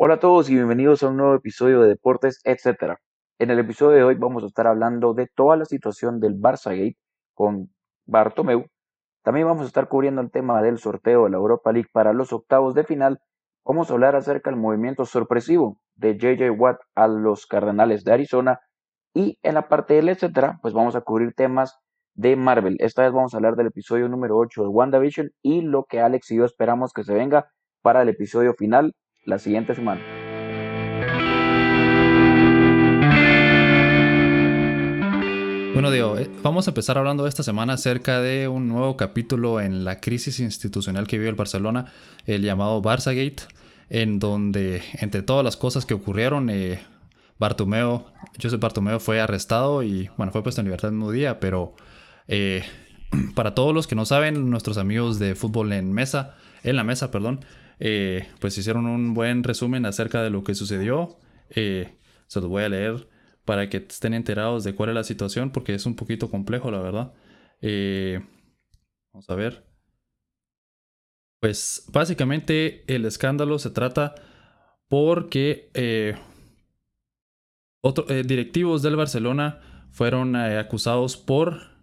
Hola a todos y bienvenidos a un nuevo episodio de Deportes, etc. En el episodio de hoy vamos a estar hablando de toda la situación del Barça Gate con Bartomeu. También vamos a estar cubriendo el tema del sorteo de la Europa League para los octavos de final. Vamos a hablar acerca del movimiento sorpresivo de JJ Watt a los Cardenales de Arizona. Y en la parte del etcétera, pues vamos a cubrir temas de Marvel. Esta vez vamos a hablar del episodio número 8 de WandaVision y lo que Alex y yo esperamos que se venga para el episodio final la siguiente semana. Bueno, Diego, eh, vamos a empezar hablando esta semana acerca de un nuevo capítulo en la crisis institucional que vive el Barcelona, el llamado Barçagate, en donde, entre todas las cosas que ocurrieron, eh, Bartomeo, Josep Bartomeo fue arrestado y, bueno, fue puesto en libertad el mismo día, pero eh, para todos los que no saben, nuestros amigos de fútbol en mesa, en la mesa, perdón, eh, pues hicieron un buen resumen acerca de lo que sucedió. Eh, se los voy a leer para que estén enterados de cuál es la situación, porque es un poquito complejo, la verdad. Eh, vamos a ver. Pues básicamente el escándalo se trata porque directivos del Barcelona fueron acusados por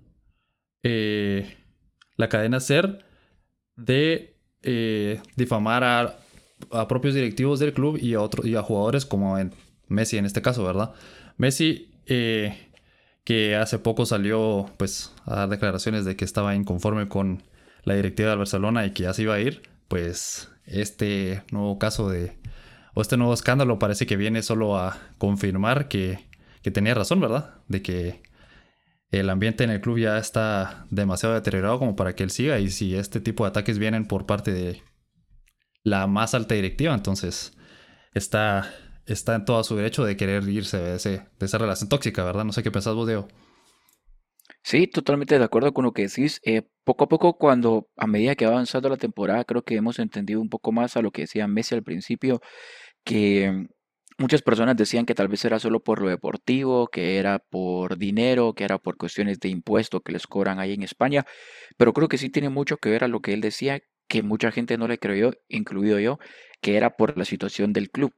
la cadena SER de eh, difamar a, propios directivos del club y a, otros y a jugadores como en Messi en este caso, ¿verdad? Messi, eh, que hace poco salió pues a dar declaraciones de que estaba inconforme con la directiva del Barcelona y que ya se iba a ir, pues este nuevo caso de, o este nuevo escándalo parece que viene solo a confirmar que, que tenía razón, ¿verdad? De que el ambiente en el club ya está demasiado deteriorado como para que él siga y si este tipo de ataques vienen por parte de la más alta directiva, entonces está, está en todo su derecho de querer irse de, esa relación tóxica, ¿verdad? No sé qué pensás vos, Diego. Sí, totalmente de acuerdo con lo que decís. Eh, poco a poco, cuando a medida que va avanzando la temporada, creo que hemos entendido un poco más a lo que decía Messi al principio, que Muchas personas decían que tal vez era solo por lo deportivo, que era por dinero, que era por cuestiones de impuesto que les cobran ahí en España, pero creo que sí tiene mucho que ver a lo que él decía, que mucha gente no le creyó, incluido yo, que era por la situación del club.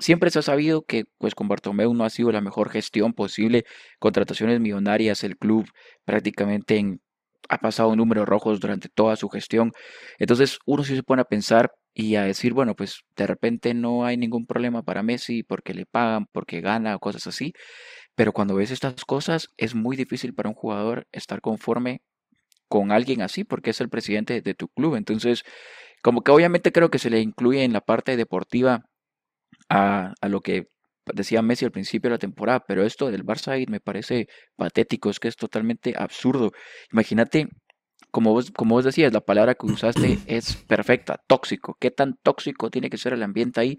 Siempre se ha sabido que pues con Bartomeu no ha sido la mejor gestión posible, contrataciones millonarias, el club prácticamente en, ha pasado números rojos durante toda su gestión. Entonces uno sí se pone a pensar y a decir, bueno, pues de repente no hay ningún problema para Messi porque le pagan, porque gana o cosas así. Pero cuando ves estas cosas es muy difícil para un jugador estar conforme con alguien así porque es el presidente de tu club. Entonces, como que obviamente creo que se le incluye en la parte deportiva a, a lo que decía Messi al principio de la temporada, pero esto del Barça me parece patético, es que es totalmente absurdo. Imagínate como vos, como vos decías, la palabra que usaste es perfecta, tóxico. ¿Qué tan tóxico tiene que ser el ambiente ahí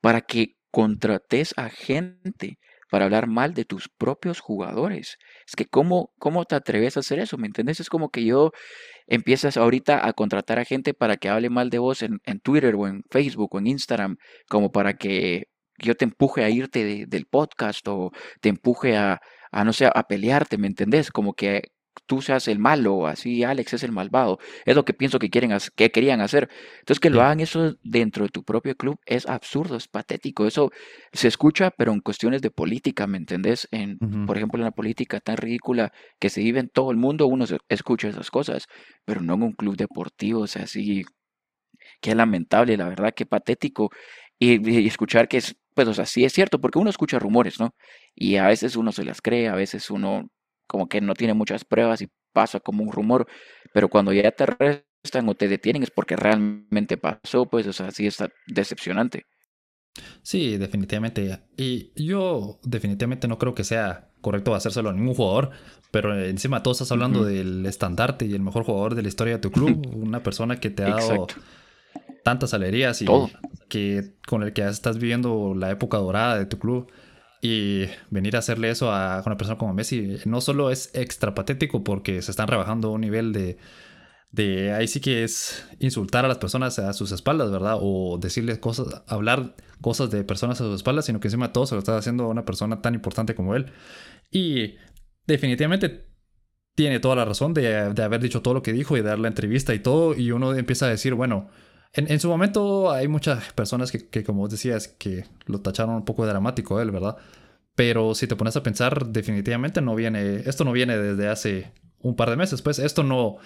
para que contrates a gente para hablar mal de tus propios jugadores? Es que ¿cómo, cómo te atreves a hacer eso? ¿Me entiendes? Es como que yo empiezas ahorita a contratar a gente para que hable mal de vos en, Twitter o en Facebook o en Instagram, como para que yo te empuje a irte del podcast o te empuje a, a, no sé, a pelearte, ¿me entendés? Como que tú seas el malo, así Alex es el malvado. Es lo que pienso que, quieren, que querían hacer. Entonces, que lo hagan eso dentro de tu propio club es absurdo, es patético. Eso se escucha, pero en cuestiones de política, ¿me entendés? En, Por ejemplo, en la política tan ridícula que se vive en todo el mundo, uno escucha esas cosas, pero no en un club deportivo, o sea, así. Qué lamentable, la verdad, qué patético. Y, y escuchar que es, pues, o sea, sí es cierto, porque uno escucha rumores, ¿no? Y a veces uno se las cree, a veces uno como que no tiene muchas pruebas y pasa como un rumor, pero cuando ya te arrestan o te detienen es porque realmente pasó, pues, o sea, sí está decepcionante. Sí, definitivamente. Y yo definitivamente no creo que sea correcto hacérselo a ningún jugador, pero encima todos estás hablando del estandarte y el mejor jugador de la historia de tu club, una persona que te ha dado tantas alegrías y que con el que estás viviendo la época dorada de tu club. Y venir a hacerle eso a una persona como Messi no solo es extra patético porque se están rebajando un nivel de, de ahí sí que es insultar a las personas a sus espaldas, ¿verdad? O decirles cosas, hablar cosas de personas a sus espaldas, sino que encima todo se lo está haciendo a una persona tan importante como él. Y definitivamente tiene toda la razón de, de haber dicho todo lo que dijo y dar la entrevista y todo. Y uno empieza a decir, bueno, en, su momento hay muchas personas que, como vos decías, que lo tacharon un poco dramático él, ¿verdad? Pero si te pones a pensar, definitivamente no viene, esto no viene desde hace un par de meses, pues esto no...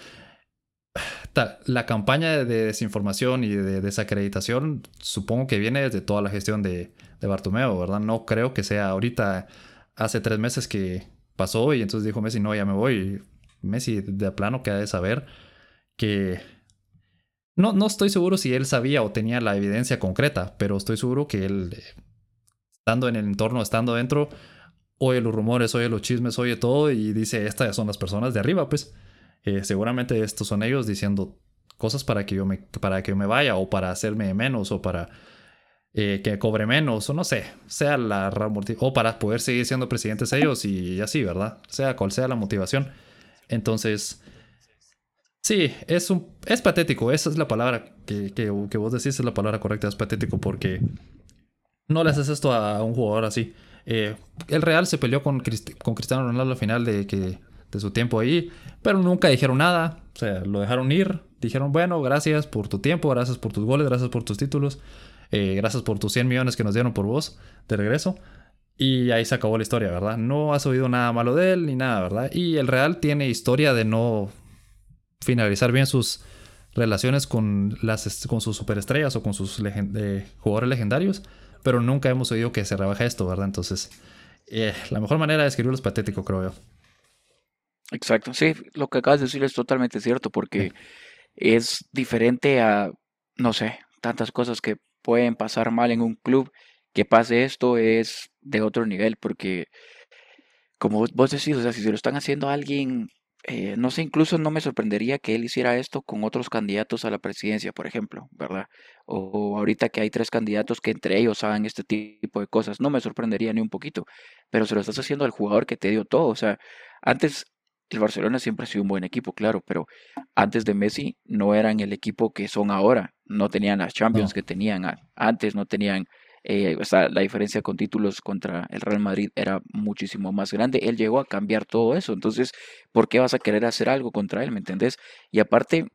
La campaña de desinformación y de desacreditación supongo que viene desde toda la gestión de, de Bartomeo, ¿verdad? No creo que sea ahorita, hace tres meses que pasó y entonces dijo Messi, no, ya me voy. Messi de plano que ha de saber que no, no estoy seguro si él sabía o tenía la evidencia concreta, pero estoy seguro que él, estando en el entorno, estando dentro, oye los rumores, oye los chismes, oye todo y dice, estas son las personas de arriba, pues eh, seguramente estos son ellos diciendo cosas para que yo me, para que me vaya o para hacerme menos o para eh, que cobre menos o no sé, sea la o para poder seguir siendo presidentes ellos y así, ¿verdad? Sea cual sea la motivación. Entonces, Sí, es, un, es patético. Esa es la palabra que, que, vos decís, es la palabra correcta. Es patético porque no le haces esto a un jugador así. Eh, el Real se peleó con, con Cristiano Ronaldo al final de, que, de su tiempo ahí, pero nunca dijeron nada. O sea, lo dejaron ir. Dijeron, bueno, gracias por tu tiempo, gracias por tus goles, gracias por tus títulos, eh, gracias por tus 100 millones que nos dieron por vos de regreso. Y ahí se acabó la historia, ¿verdad? No has oído nada malo de él ni nada, ¿verdad? Y el Real tiene historia de no finalizar bien sus relaciones con, las, con sus superestrellas o con sus eh, jugadores legendarios, pero nunca hemos oído que se rebaja esto, ¿verdad? Entonces, eh, la mejor manera de escribirlo es patético, creo yo. Exacto, sí, lo que acabas de decir es totalmente cierto, porque es diferente a, no sé, tantas cosas que pueden pasar mal en un club, que pase esto es de otro nivel, porque como vos decís, o sea, si se lo están haciendo a alguien eh, no sé, incluso no me sorprendería que él hiciera esto con otros candidatos a la presidencia, por ejemplo, ¿verdad? O ahorita que hay tres candidatos que entre ellos hagan este tipo de cosas, no me sorprendería ni un poquito, pero se lo estás haciendo al jugador que te dio todo, o sea, antes el Barcelona siempre ha sido un buen equipo, claro, pero antes de Messi no eran el equipo que son ahora, no tenían las Champions que tenían antes, no tenían eh, la diferencia con títulos contra el Real Madrid era muchísimo más grande. Él llegó a cambiar todo eso. Entonces, ¿por qué vas a querer hacer algo contra él? ¿Me entendés? Y aparte,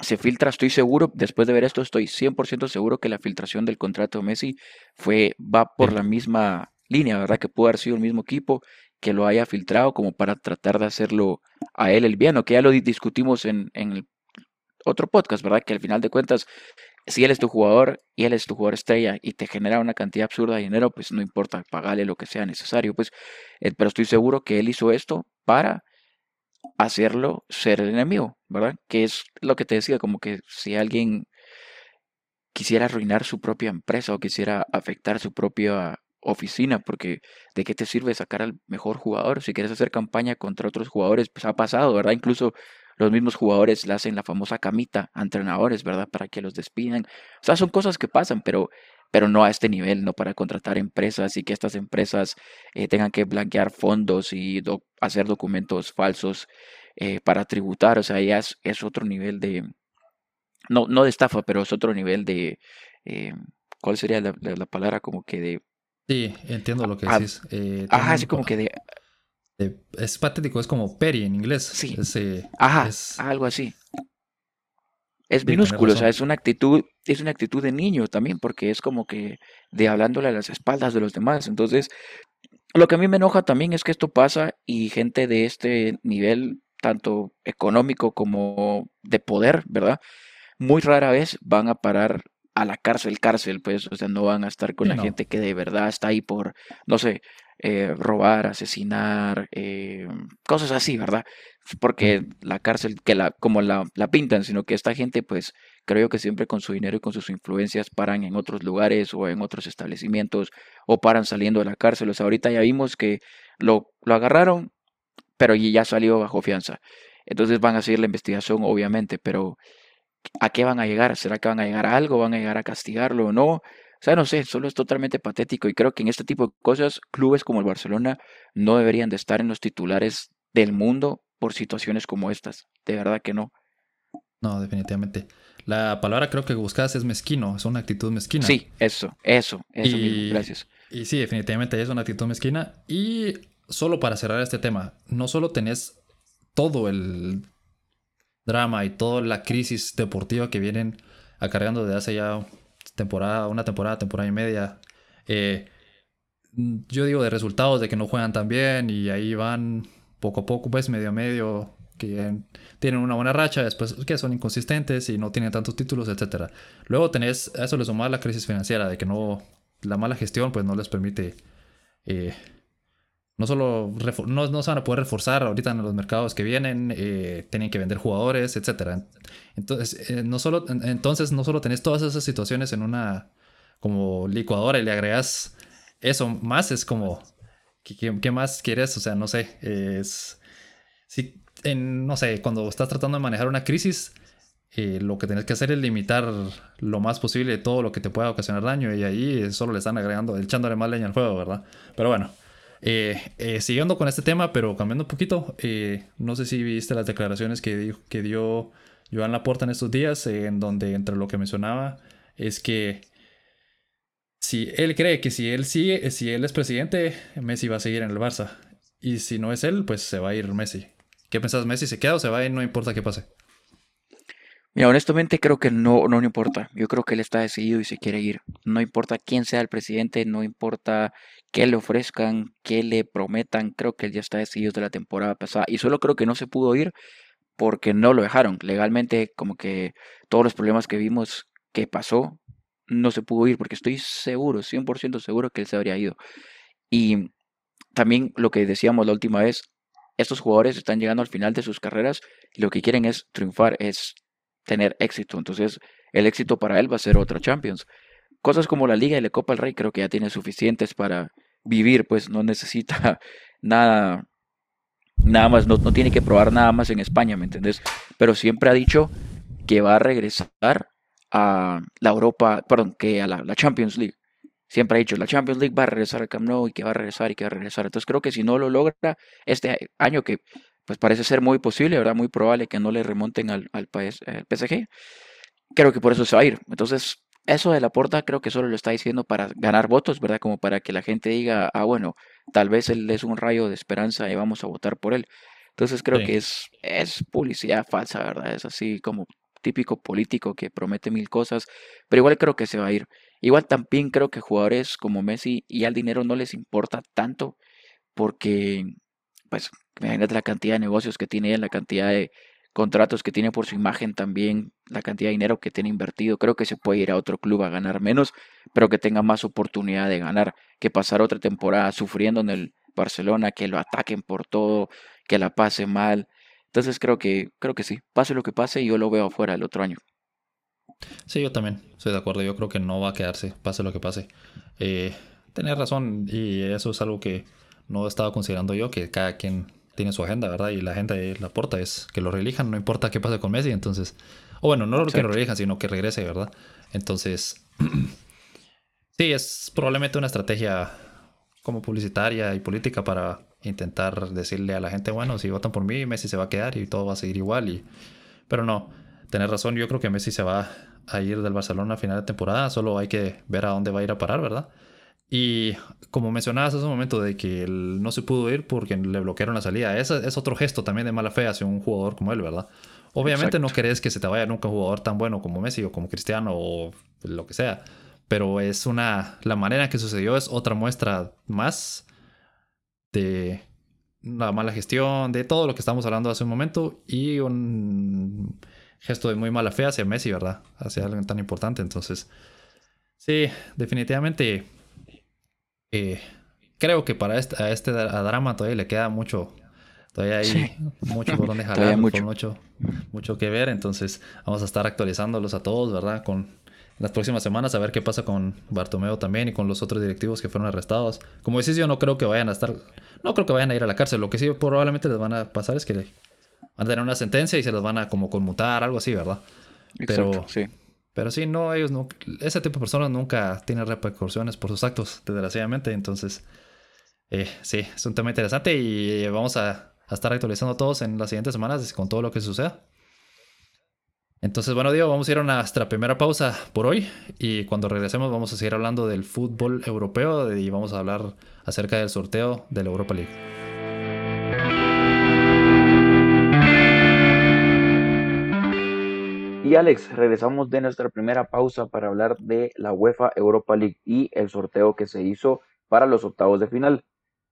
se filtra, estoy seguro, después de ver esto, estoy 100% seguro que la filtración del contrato de Messi fue, va por la misma línea, ¿verdad? Que pudo haber sido el mismo equipo que lo haya filtrado como para tratar de hacerlo a él el bien, o que ya lo discutimos en, en el otro podcast, ¿verdad? Que al final de cuentas si él es tu jugador y él es tu jugador estrella y te genera una cantidad absurda de dinero, pues no importa, pagarle lo que sea necesario. Pues, eh, pero estoy seguro que él hizo esto para hacerlo ser el enemigo, ¿verdad? Que es lo que te decía, como que si alguien quisiera arruinar su propia empresa o quisiera afectar su propia oficina, porque ¿de qué te sirve sacar al mejor jugador? Si quieres hacer campaña contra otros jugadores, pues ha pasado, ¿verdad? Incluso los mismos jugadores le hacen la famosa camita a entrenadores, ¿verdad? Para que los despidan. O sea, son cosas que pasan, pero, pero no a este nivel, no para contratar empresas y que estas empresas eh, tengan que blanquear fondos y hacer documentos falsos eh, para tributar. O sea, ya es, otro nivel de, no, no de estafa, pero es otro nivel de, eh, ¿cuál sería la, palabra? Como que de... Sí, entiendo lo que decís. ajá, así como que de es patético, es como peri en inglés. Sí. Eh, Ajá, algo así. Es minúsculo, o sea, es una actitud, es una actitud de niño también, porque es como que de hablándole a las espaldas de los demás. Entonces, lo que a mí me enoja también es que esto pasa y gente de este nivel, tanto económico como de poder, ¿verdad? Muy rara vez van a parar a la cárcel, cárcel, pues, o sea, no van a estar con la gente que de verdad está ahí por, no sé, eh, robar, asesinar, eh, cosas así, ¿verdad? Porque la cárcel, que la, como la, la, pintan, sino que esta gente, pues, creo que siempre con su dinero y con sus influencias paran en otros lugares o en otros establecimientos o paran saliendo de la cárcel. O sea, ahorita ya vimos que lo, lo agarraron, pero ya salió bajo fianza. Entonces van a seguir la investigación, obviamente, pero ¿a qué van a llegar? ¿Será que van a llegar a algo? ¿Van a llegar a castigarlo o no? O sea, no sé, solo es totalmente patético y creo que en este tipo de cosas clubes como el Barcelona no deberían de estar en los titulares del mundo por situaciones como estas. De verdad que no. No, definitivamente. La palabra creo que buscas es mezquino, es una actitud mezquina. Sí, eso, eso, eso mismo, gracias. Y sí, definitivamente es una actitud mezquina. Y solo para cerrar este tema, no solo tenés todo el drama y toda la crisis deportiva que vienen acarreando desde hace ya temporada, una temporada, temporada y media. Eh, yo digo de resultados de que no juegan tan bien y ahí van poco a poco, pues medio a medio, que tienen una buena racha, después que son inconsistentes y no tienen tantos títulos, etc. Luego tenés, a eso le suma la crisis financiera, de que no, la mala gestión pues no les permite, eh, no solo, no, no, se van a poder reforzar ahorita en los mercados que vienen, eh, tienen que vender jugadores, etc. Entonces, eh, no solo, entonces no solo tenés todas esas situaciones en una como licuadora y le agregas eso más, es como, ¿qué, más quieres? O sea, no sé, es... Si, en, no sé, cuando estás tratando de manejar una crisis, eh, lo que tienes que hacer es limitar lo más posible todo lo que te pueda ocasionar daño y ahí solo le están agregando, echándole más leña al fuego, ¿verdad? Pero bueno, eh, eh, siguiendo con este tema, pero cambiando un poquito, no sé si viste las declaraciones que, que dio Joan Laporta en estos días, en donde entre lo que mencionaba es que si él cree que si él sigue, si él es presidente, Messi va a seguir en el Barça. Y si no es él, pues se va a ir Messi. ¿Qué pensás, Messi? ¿Se queda o se va y no importa qué pase? Mira, honestamente creo que no, no, importa. Yo creo que él está decidido y se quiere ir. No importa quién sea el presidente, no importa qué le ofrezcan, qué le prometan. Creo que él ya está decidido de la temporada pasada. Y solo creo que no se pudo ir porque no lo dejaron. Legalmente, como que todos los problemas que vimos que pasó, no se pudo ir porque estoy seguro, 100% seguro que él se habría ido. Y también lo que decíamos la última vez, estos jugadores están llegando al final de sus carreras y lo que quieren es triunfar, es tener éxito. Entonces, el éxito para él va a ser otra Champions. Cosas como la Liga y la Copa del Rey creo que ya tiene suficientes para vivir, pues no necesita nada, nada más, no, tiene que probar nada más en España, ¿me entendés? Pero siempre ha dicho que va a regresar a la Europa, perdón, que a la Champions League siempre ha dicho, la Champions League va a regresar al Camp Nou y que va a regresar y que va a regresar. Entonces creo que si no lo logra este año, que pues parece ser muy posible, ¿verdad? Muy probable que no le remonten al, al, país, PSG, creo que por eso se va a ir. Entonces, eso de la porta creo que solo lo está diciendo para ganar votos, ¿verdad? Como para que la gente diga, ah, bueno, tal vez él es un rayo de esperanza y vamos a votar por él. Entonces creo que es, es publicidad falsa, ¿verdad? Es así como típico político que promete mil cosas, pero igual creo que se va a ir. Igual también creo que jugadores como Messi y al dinero no les importa tanto porque, pues, imagínate la cantidad de negocios que tiene él, la cantidad de contratos que tiene por su imagen también, la cantidad de dinero que tiene invertido. Creo que se puede ir a otro club a ganar menos, pero que tenga más oportunidad de ganar, que pasar otra temporada sufriendo en el Barcelona, que lo ataquen por todo, que la pase mal. Entonces creo que, creo que sí, pase lo que pase, yo lo veo afuera el otro año. Sí, yo también estoy de acuerdo. Yo creo que no va a quedarse, pase lo que pase. Eh, tenés razón y eso es algo que no he estado considerando yo, que cada quien tiene su agenda, ¿verdad? Y la agenda de la porta es que lo relijan, no importa qué pase con Messi, entonces... O bueno, no que lo relijan, sino que regrese, ¿verdad? Entonces... sí, es probablemente una estrategia como publicitaria y política para intentar decirle a la gente, bueno, si votan por mí, Messi se va a quedar y todo va a seguir igual. Y... Pero no, tenés razón, yo creo que Messi se va a ir del Barcelona a final de temporada, solo hay que ver a dónde va a ir a parar, ¿verdad? Y como mencionabas hace un momento de que él no se pudo ir porque le bloquearon la salida, ese es otro gesto también de mala fe hacia un jugador como él, ¿verdad? Obviamente no querés que se te vaya nunca un jugador tan bueno como Messi o como Cristiano o lo que sea, pero es una la manera en que sucedió es otra muestra más de la mala gestión, de todo lo que estamos hablando hace un momento y un gesto de muy mala fe hacia Messi, ¿verdad? Hacia alguien tan importante. Entonces, sí, definitivamente eh, creo que para este, a este drama todavía le queda mucho. Todavía hay mucho por donde jalar, mucho. mucho, mucho que ver. Entonces, vamos a estar actualizándolos a todos, ¿verdad? Con las próximas semanas a ver qué pasa con Bartomeo también y con los otros directivos que fueron arrestados. Como decís, yo no creo que vayan a estar, no creo que vayan a ir a la cárcel. Lo que sí probablemente les van a pasar es que van a tener una sentencia y se los van a como conmutar, algo así, ¿verdad? pero, sí. Pero sí, no, ellos no, ese tipo de personas nunca tienen repercusiones por sus actos, desgraciadamente. Entonces, eh, sí, es un tema interesante y vamos a, a, estar actualizando todos en las siguientes semanas con todo lo que suceda. Entonces, bueno, Diego, vamos a ir a nuestra primera pausa por hoy y cuando regresemos vamos a seguir hablando del fútbol europeo y vamos a hablar acerca del sorteo de la Europa League. Y Alex, regresamos de nuestra primera pausa para hablar de la UEFA Europa League y el sorteo que se hizo para los octavos de final.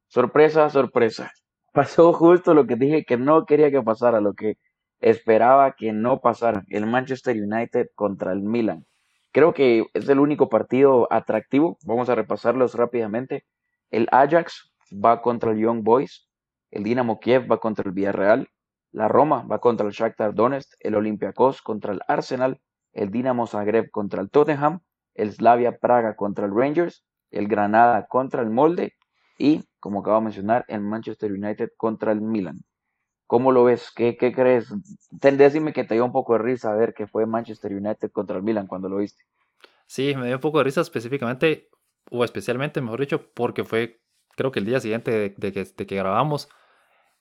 Sorpresa, sorpresa. Pasó justo lo que dije que no quería que pasara, lo que esperaba que no pasara. El Manchester United contra el Milan. Creo que es el único partido atractivo. Vamos a repasarlos rápidamente. El Ajax va contra el Young Boys. El Dinamo Kiev va contra el Villarreal. La Roma va contra el Shakhtar Donetsk. El Olympiacos contra el Arsenal. El Dinamo Zagreb contra el Tottenham. El Slavia Praga contra el Rangers. El Granada contra el Molde. Y, como acabo de mencionar, el Manchester United contra el Milan. ¿Cómo lo ves? ¿Qué, qué crees? Decime que te dio un poco de risa ver que fue Manchester United contra el Milan cuando lo viste. Sí, me dio un poco de risa específicamente, o especialmente, mejor dicho, porque fue, creo que el día siguiente de, que, de que grabamos,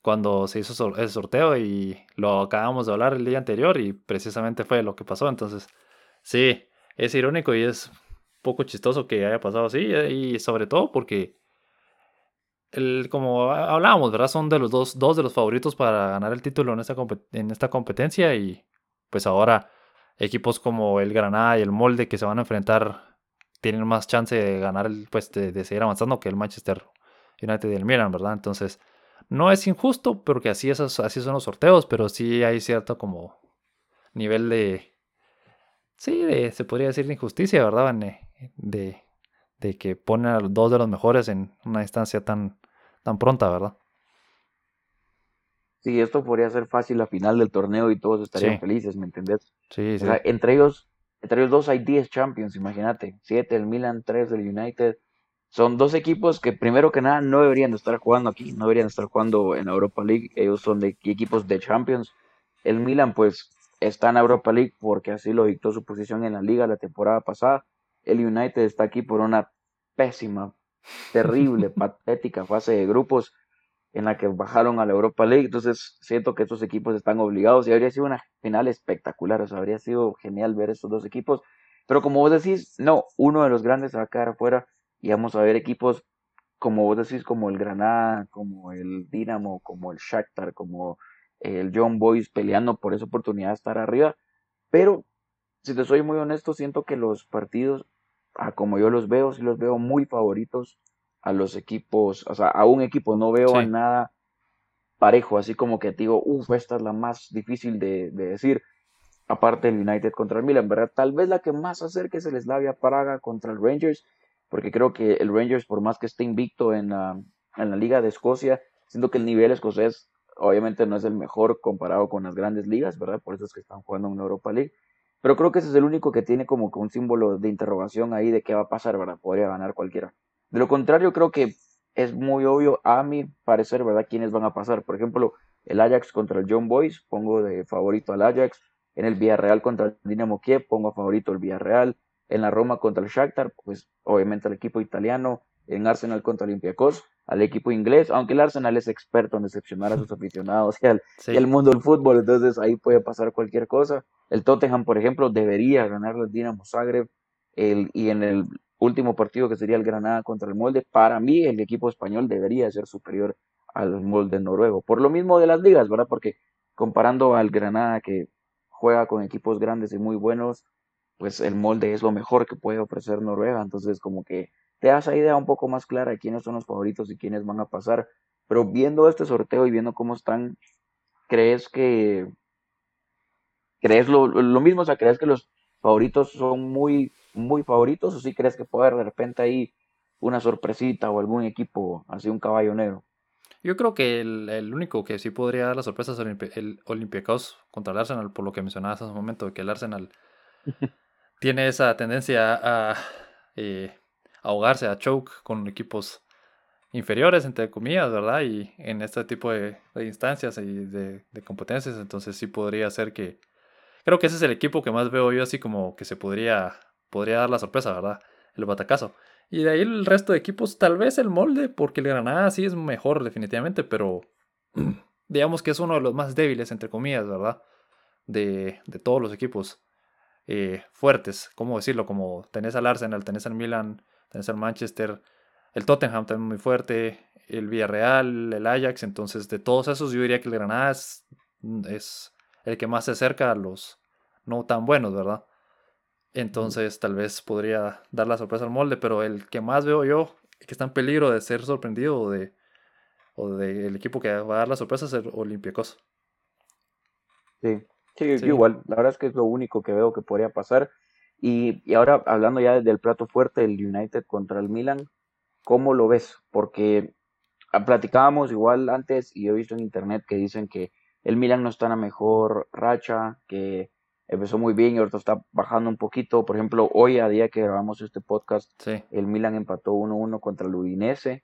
cuando se hizo el sorteo y lo acabamos de hablar el día anterior y precisamente fue lo que pasó. Entonces, sí, es irónico y es poco chistoso que haya pasado así y sobre todo porque como hablábamos, ¿verdad? Son de los dos, dos de los favoritos para ganar el título en esta, en esta competencia y pues ahora equipos como el Granada y el Molde que se van a enfrentar tienen más chance de ganar, el, pues de, seguir avanzando que el Manchester United y el Milan, ¿verdad? Entonces, no es injusto, porque así, es, así son los sorteos, pero sí hay cierto como nivel de, sí, de, se podría decir de injusticia, ¿verdad? De, de que ponen a dos de los mejores en una distancia tan, tan pronta, ¿verdad? Sí, esto podría ser fácil la final del torneo y todos estarían felices, ¿me entendés? Sí, sí. entre ellos, entre ellos dos hay 10 Champions, imagínate. 7 el Milan, 3 del United. Son dos equipos que primero que nada no deberían estar jugando aquí, no deberían estar jugando en Europa League. Ellos son de equipos de Champions. El Milan pues está en Europa League porque así lo dictó su posición en la liga la temporada pasada. El United está aquí por una pésima, terrible, patética fase de grupos en la que bajaron a la Europa League. Entonces siento que estos equipos están obligados y habría sido una final espectacular. O sea, habría sido genial ver estos dos equipos. Pero como vos decís, no, uno de los grandes se va a quedar afuera y vamos a ver equipos como vos decís, como el Granada, como el Dinamo, como el Shakhtar, como el John Boys peleando por esa oportunidad de estar arriba. Pero, si te soy muy honesto, siento que los partidos a como yo los veo, sí los veo muy favoritos a los equipos, o sea, a un equipo no veo nada parejo, así como que digo, uff, esta es la más difícil de, decir, aparte del United contra el Milan, ¿verdad? Tal vez la que más acerque es el Slavia Praga contra el Rangers, porque creo que el Rangers, por más que esté invicto en la, en la Liga de Escocia, siento que el nivel escocés obviamente no es el mejor comparado con las grandes ligas, ¿verdad? Por eso es que están jugando en Europa League. Pero creo que ese es el único que tiene como que un símbolo de interrogación ahí de qué va a pasar, ¿verdad? Podría ganar cualquiera. De lo contrario, creo que es muy obvio a mi parecer, ¿verdad? Quiénes van a pasar. Por ejemplo, el Ajax contra el John Boys, pongo de favorito al Ajax. En el Villarreal contra el Dinamo Kiev, pongo a favorito el Villarreal. En la Roma contra el Shakhtar, pues obviamente el equipo italiano. En Arsenal contra Olympiacos, al equipo inglés, aunque el Arsenal es experto en decepcionar a sus aficionados y al el mundo del fútbol, entonces ahí puede pasar cualquier cosa. El Tottenham, por ejemplo, debería ganar el Dinamo Zagreb el, y en el último partido que sería el Granada contra el Molde, para mí el equipo español debería ser superior al Molde noruego. Por lo mismo de las ligas, ¿verdad? Porque comparando al Granada que juega con equipos grandes y muy buenos, pues el Molde es lo mejor que puede ofrecer Noruega, entonces como que te da esa idea un poco más clara de quiénes son los favoritos y quiénes van a pasar. Pero viendo este sorteo y viendo cómo están, ¿crees que crees lo, lo mismo? O sea, ¿crees que los favoritos son muy, muy favoritos o si crees que puede haber de repente ahí una sorpresita o algún equipo, así un caballo negro? Yo creo que el, único que sí podría dar la sorpresa es el, Olympiacos contra el Arsenal, por lo que mencionabas hace un momento, que el Arsenal tiene esa tendencia a eh, ahogarse, a choke con equipos inferiores, entre comillas, ¿verdad? Y en este tipo de, instancias y de, competencias, entonces sí podría ser que... Creo que ese es el equipo que más veo yo así como que se podría, podría dar la sorpresa, ¿verdad? El batacazo. Y de ahí el resto de equipos, tal vez el molde, porque el Granada sí es mejor definitivamente, pero digamos que es uno de los más débiles, entre comillas, ¿verdad? De, de todos los equipos eh, fuertes, ¿cómo decirlo? Como tenés al Arsenal, tenés al Milan, tenés el Manchester, el Tottenham también muy fuerte, el Villarreal, el Ajax, entonces de todos esos yo diría que el Granada es, el que más se acerca a los no tan buenos, ¿verdad? Entonces tal vez podría dar la sorpresa al molde, pero el que más veo yo que está en peligro de ser sorprendido o de o del equipo que va a dar la sorpresa es el Olympiacos. Sí, sí, igual, la verdad es que es lo único que veo que podría pasar. Y, y ahora hablando ya del plato fuerte, el United contra el Milan, ¿cómo lo ves? Porque ah, platicábamos igual antes y he visto en internet que dicen que el Milan no está en la mejor racha, que empezó muy bien y ahorita está bajando un poquito. Por ejemplo, hoy a día que grabamos este podcast, el Milan empató 1-1 contra el Udinese.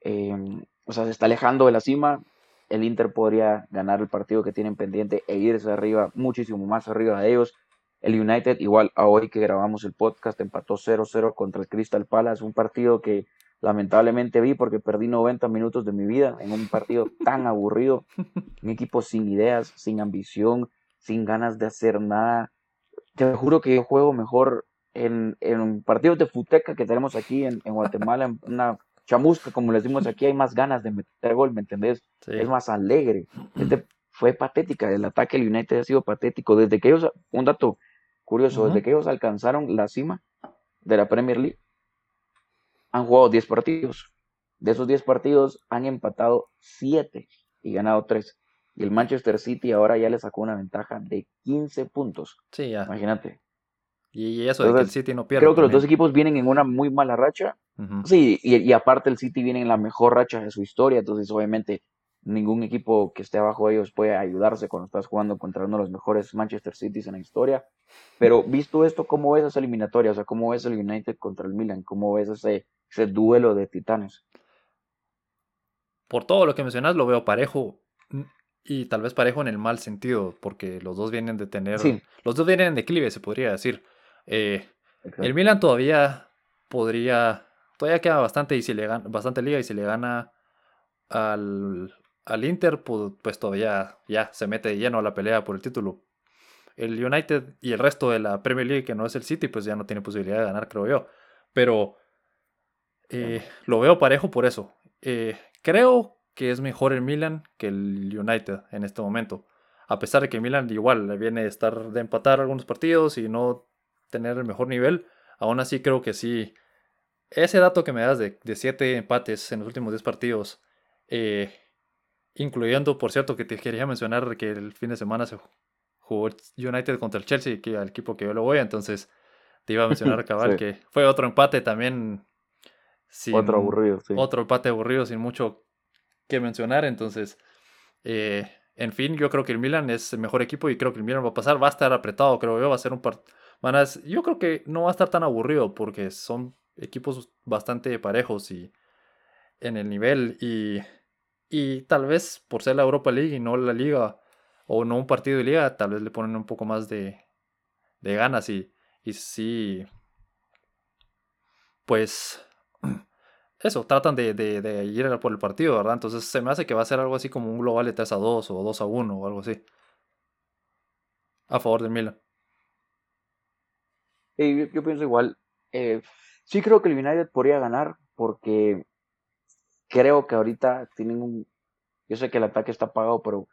Em, o sea, se está alejando de la cima. El Inter podría ganar el partido que tienen pendiente e irse arriba, muchísimo más arriba de ellos. El United, igual a hoy que grabamos el podcast, empató 0-0 contra el Crystal Palace, un partido que lamentablemente vi porque perdí 90 minutos de mi vida en un partido tan aburrido, un equipo sin ideas, sin ambición, sin ganas de hacer nada. Te juro que yo juego mejor en, en partidos de futeca que tenemos aquí en, Guatemala, en una chamusca, como les decimos aquí, hay más ganas de meter gol, ¿me entendés? Es más alegre. Este fue patética, el ataque del United ha sido patético. Desde que ellos, un dato curioso, desde que ellos alcanzaron la cima de la Premier League, han jugado 10 partidos. De esos 10 partidos han empatado 7 y ganado 3. Y el Manchester City ahora ya le sacó una ventaja de 15 puntos. Sí, ya. Imagínate. Y eso de que el City no pierde. Creo que los dos equipos vienen en una muy mala racha. Sí, y, aparte el City viene en la mejor racha de su historia. Entonces, obviamente, ningún equipo que esté abajo de ellos puede ayudarse cuando estás jugando contra uno de los mejores Manchester Cities en la historia. Pero visto esto, ¿cómo ves esa eliminatoria? O sea, ¿cómo ves el United contra el Milan? ¿Cómo ves ese, ese duelo de titanes? Por todo lo que mencionas, lo veo parejo. Y tal vez parejo en el mal sentido, porque los dos vienen de tener. Los dos vienen en declive, se podría decir. Eh, el Milan todavía podría. Todavía queda bastante, y si le gana, bastante liga y si le gana al, al Inter, pues, pues, todavía ya se mete de lleno a la pelea por el título. El United y el resto de la Premier League, que no es el City, pues ya no tiene posibilidad de ganar, creo yo. Pero eh, lo veo parejo por eso. Eh, creo que es mejor el Milan que el United en este momento. A pesar de que Milan igual le viene a estar de empatar algunos partidos y no tener el mejor nivel, aún así creo que sí. Ese dato que me das de, de siete empates en los últimos 10 partidos, eh, incluyendo, por cierto, que te quería mencionar que el fin de semana se jugó United contra el Chelsea, que al equipo que yo lo voy, entonces te iba a mencionar, cabal, que fue otro empate también. otro aburrido, sí. Otro empate aburrido sin mucho que mencionar. Entonces, eh, en fin, yo creo que el Milan es el mejor equipo y creo que el Milan va a pasar. Va a estar apretado, creo yo. Va a ser un partido. Yo creo que no va a estar tan aburrido porque son equipos bastante parejos y en el nivel. Y, y tal vez por ser la Europa League y no la Liga o no un partido de Liga, tal vez le ponen un poco más de, de ganas y, y sí. Pues eso, tratan de, de, ir por el partido, ¿verdad? Entonces se me hace que va a ser algo así como un global de 3 a 2 o 2 a 1 o algo así. A favor del Milan. yo, pienso igual. Eh, sí creo que el United podría ganar porque creo que ahorita tienen un... Yo sé que el ataque está apagado, pero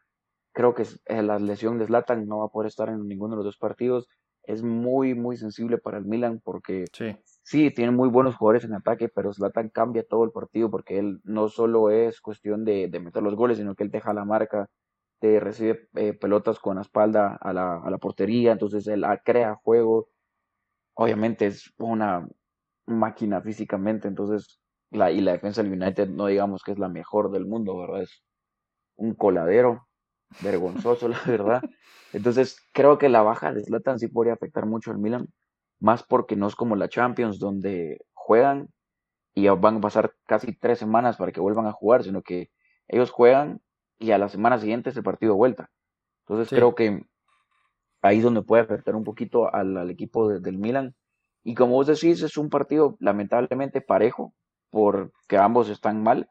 creo que eh, la lesión de Zlatan no va a poder estar en ninguno de los dos partidos. Es muy, muy sensible para el Milan porque... Sí sí, tiene muy buenos jugadores en ataque, pero Zlatan cambia todo el partido porque él no solo es cuestión de, meter los goles, sino que él deja la marca, te recibe eh, pelotas con la espalda a la, a la portería, entonces él ah, crea juego. Obviamente es una máquina físicamente, entonces la, y la defensa del United no digamos que es la mejor del mundo, ¿verdad? Es un coladero vergonzoso, la verdad. Entonces creo que la baja de Zlatan sí podría afectar mucho al Milan más porque no es como la Champions donde juegan y van a pasar casi tres semanas para que vuelvan a jugar, sino que ellos juegan y a la semana siguiente es el partido de vuelta. Entonces creo que ahí es donde puede afectar un poquito al, equipo del Milan. Y como vos decís, es un partido lamentablemente parejo, porque ambos están mal,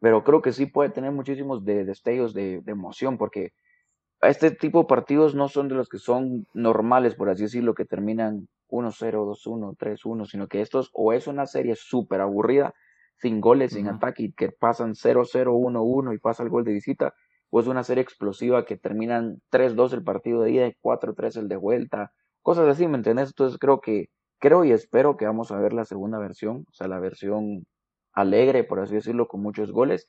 pero creo que sí puede tener muchísimos destellos de, de emoción, porque este tipo de partidos no son de los que son normales, por así decirlo, que terminan 1-0, 2-1, 3-1, sino que estos o es una serie súper aburrida, sin goles, sin ataque, y que pasan 0-0, 1-1 y pasa el gol de visita, o es una serie explosiva que terminan 3-2 el partido de ida y 4-3 el de vuelta, cosas así, ¿me entiendes? Entonces creo que, creo y espero que vamos a ver la segunda versión, o sea, la versión alegre, por así decirlo, con muchos goles,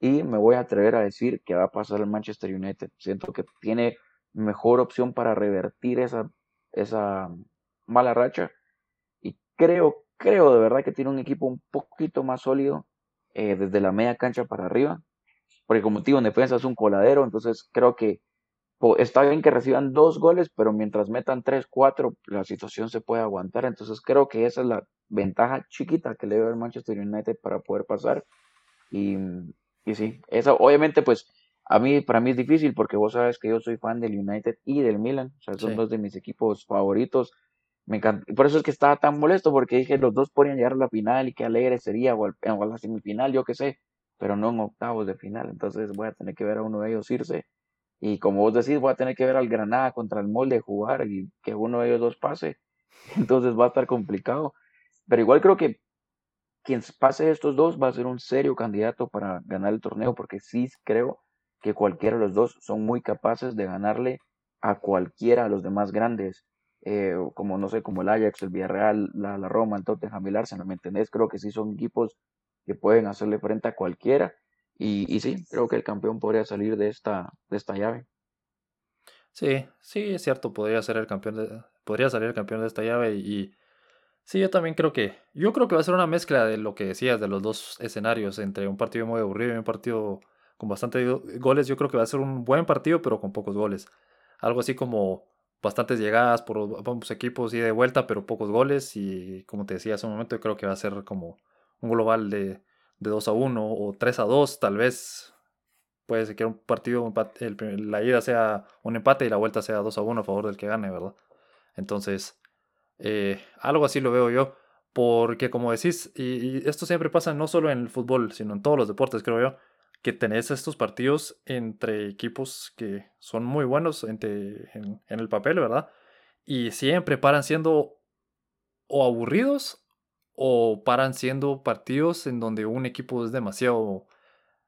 y me voy a atrever a decir que va a pasar el Manchester United. Siento que tiene mejor opción para revertir esa, esa mala racha, y creo, creo de verdad que tiene un equipo un poquito más sólido eh, desde la media cancha para arriba, porque como digo, en defensa es un coladero, entonces creo que está bien que reciban dos goles, pero mientras metan tres, cuatro, la situación se puede aguantar. Entonces creo que esa es la ventaja chiquita que le debe el Manchester United para poder pasar. Y, y sí, eso obviamente pues a mí, para mí es difícil porque vos sabes que yo soy fan del United y del Milan, o sea, son dos de mis equipos favoritos. Me encanta. Por eso es que estaba tan molesto porque dije los dos podrían llegar a la final y qué alegre sería o, a la semifinal, yo qué sé, pero no en octavos de final. Entonces voy a tener que ver a uno de ellos irse y como vos decís, voy a tener que ver al Granada contra el Molde jugar y que uno de ellos dos pase. Entonces va a estar complicado. Pero igual creo que quien pase estos dos va a ser un serio candidato para ganar el torneo, porque sí creo que cualquiera de los dos son muy capaces de ganarle a cualquiera de los demás grandes, eh, como no sé, como el Ajax, el Villarreal, la, la Roma, el Tottenham el Arsenal, ¿me entendés? Creo que sí son equipos que pueden hacerle frente a cualquiera y, sí, creo que el campeón podría salir de esta, de esta llave. Sí, sí, es cierto, podría ser el campeón de, podría salir el campeón de esta llave y, sí, yo también creo que, yo creo que va a ser una mezcla de lo que decías de los dos escenarios, entre un partido muy aburrido y un partido con bastante goles, yo creo que va a ser un buen partido pero con pocos goles. Algo así como bastantes llegadas por ambos equipos y de vuelta, pero pocos goles y como te decía hace un momento, yo creo que va a ser como un global de de 2 a 1 o 3 a 2, tal vez puede ser que un partido, la ida sea un empate y la vuelta sea 2 a 1 a favor del que gane, ¿verdad? Entonces, eh, algo así lo veo yo, porque como decís, y, esto siempre pasa no solo en el fútbol, sino en todos los deportes, creo yo, que tenés estos partidos entre equipos que son muy buenos entre, en, en el papel, ¿verdad? Y siempre paran siendo o aburridos o paran siendo partidos en donde un equipo es demasiado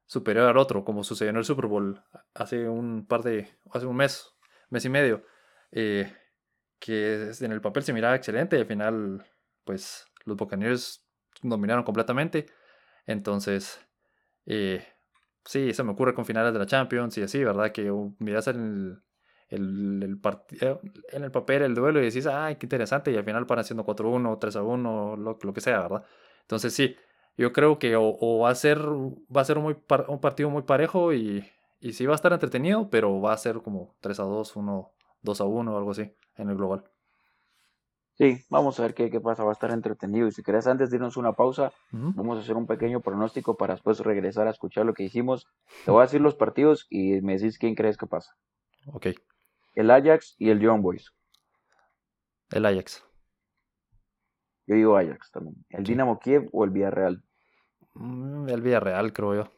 superior al otro, como sucedió en el Super Bowl hace un par de, hace un mes, mes y medio, eh, que en el papel se miraba excelente y al final, pues los Buccaneers dominaron completamente. Entonces, eh, sí, se me ocurre con finales de la Champions y así, ¿verdad? Que miras el, el, el partido, eh, en el papel el duelo y decís, ay, qué interesante, y al final van haciendo 4-1, 3-1, lo, lo que sea, ¿verdad? Entonces sí, yo creo que o, va a ser, va a ser un, muy un partido muy parejo y, y sí va a estar entretenido, pero va a ser como 3-2, 1, 2-1 o algo así en el global. Sí, vamos a ver qué, qué, pasa, va a estar entretenido. Y si querés, antes de irnos una pausa, vamos a hacer un pequeño pronóstico para después regresar a escuchar lo que dijimos. Te voy a decir los partidos y me decís quién crees que pasa. Ok el Ajax y el Young Boys. El Ajax. Yo digo Ajax también. ¿El Dinamo Kiev o el Villarreal? Mm, el Villarreal, creo yo.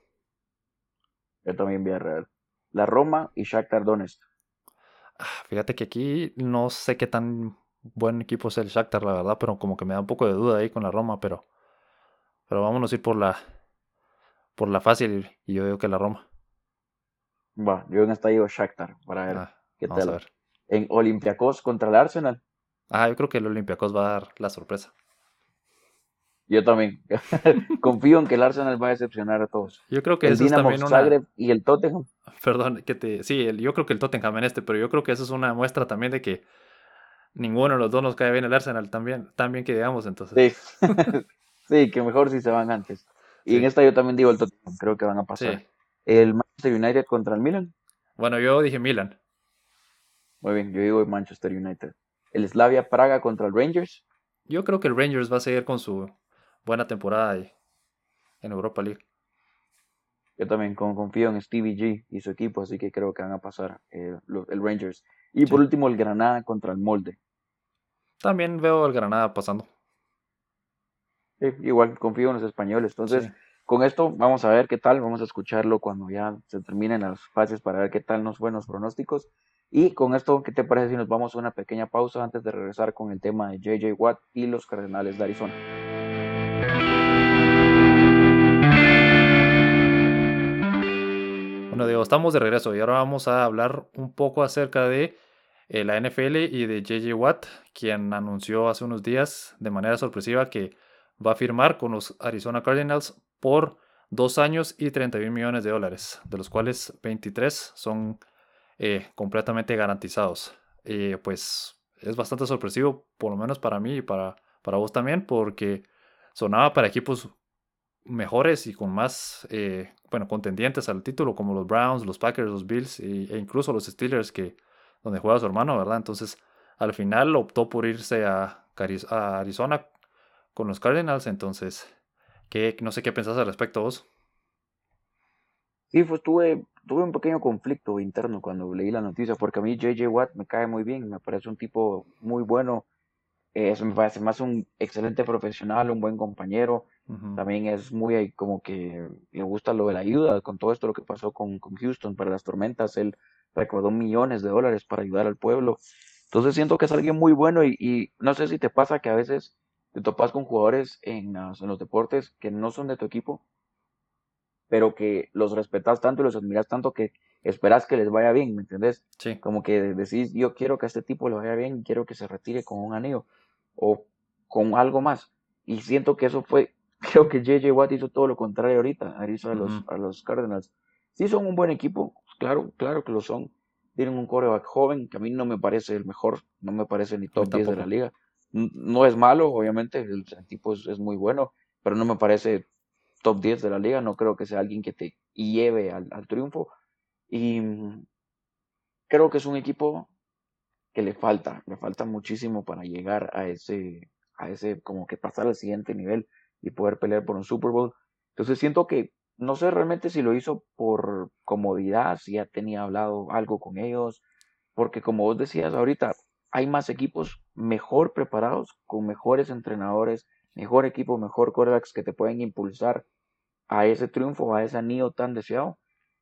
Yo también Villarreal. La Roma y Shakhtar Donetsk. Ah, fíjate que aquí no sé qué tan buen equipo es el Shakhtar, la verdad, pero como que me da un poco de duda ahí con la Roma, pero pero vámonos a ir por la por la fácil y yo digo que la Roma. Va, yo en esta digo Shakhtar para ver. Ah, ¿Qué tal? En Olympiacos contra el Arsenal. Ah, yo creo que el Olympiacos va a dar la sorpresa. Yo también. Confío en que el Arsenal va a decepcionar a todos. Yo creo que el eso es también una... y el Tottenham. Perdón, que te... sí, yo creo que el Tottenham en este, pero yo creo que eso es una muestra también de que ninguno de los dos nos cae bien el Arsenal también, también que digamos entonces. Sí. sí, que mejor si se van antes. Y en esta yo también digo el Tottenham, creo que van a pasar. El Manchester United contra el Milan. Bueno, yo dije Milan. Muy bien, yo digo Manchester United. El Slavia Praga contra el Rangers. Yo creo que el Rangers va a seguir con su buena temporada en Europa League. Yo también confío en Stevie G y su equipo, así que creo que van a pasar eh, el Rangers. Y por último, el Granada contra el Molde. También veo el Granada pasando. igual confío en los españoles. Entonces, con esto vamos a ver qué tal. Vamos a escucharlo cuando ya se terminen las fases para ver qué tal nos fueron los pronósticos. Y con esto, ¿qué te parece si nos vamos a una pequeña pausa antes de regresar con el tema de JJ Watt y los Cardenales de Arizona? Bueno, Diego, estamos de regreso y ahora vamos a hablar un poco acerca de eh, la NFL y de JJ Watt, quien anunció hace unos días de manera sorpresiva que va a firmar con los Arizona Cardinals por dos años y 31 millones de dólares, de los cuales 23 son eh, completamente garantizados. Eh, pues es bastante sorpresivo, por lo menos para mí y para, para vos también, porque sonaba para equipos mejores y con más, eh, bueno, contendientes al título, como los Browns, los Packers, los Bills e incluso los Steelers, que, donde juega su hermano, ¿verdad? Entonces, al final optó por irse a, Arizona con los Cardinals, entonces, ¿qué, no sé qué pensás al respecto vos. Sí, pues tuve, tuve un pequeño conflicto interno cuando leí la noticia, porque a mí JJ Watt me cae muy bien, me parece un tipo muy bueno, eso me parece más un excelente profesional, un buen compañero, también es muy como que le gusta lo de la ayuda, con todo esto lo que pasó con, con Houston para las tormentas, él recaudó millones de dólares para ayudar al pueblo, entonces siento que es alguien muy bueno y, y no sé si te pasa que a veces te topas con jugadores en, en los deportes que no son de tu equipo, pero que los respetas tanto y los admiras tanto que esperas que les vaya bien, ¿me entendés? Sí. Como que decís, yo quiero que a este tipo le vaya bien y quiero que se retire con un anillo o con algo más. Y siento que eso fue, creo que JJ Watt hizo todo lo contrario ahorita, hizo a los, a los Cardinals. Sí son un buen equipo, claro, claro que lo son. Tienen un coreback joven, que a mí no me parece el mejor, no me parece ni top 10 de la liga. No es malo, obviamente, el, tipo es, es muy bueno, pero no me parece top 10 de la liga, no creo que sea alguien que te lleve al, triunfo. Y creo que es un equipo que le falta, le falta muchísimo para llegar a ese, a ese, como que pasar al siguiente nivel y poder pelear por un Super Bowl. Entonces siento que, no sé realmente si lo hizo por comodidad, si ya tenía hablado algo con ellos, porque como vos decías ahorita, hay más equipos mejor preparados, con mejores entrenadores, mejor equipo, mejor quarterbacks que te pueden impulsar a ese triunfo, a ese anillo tan deseado.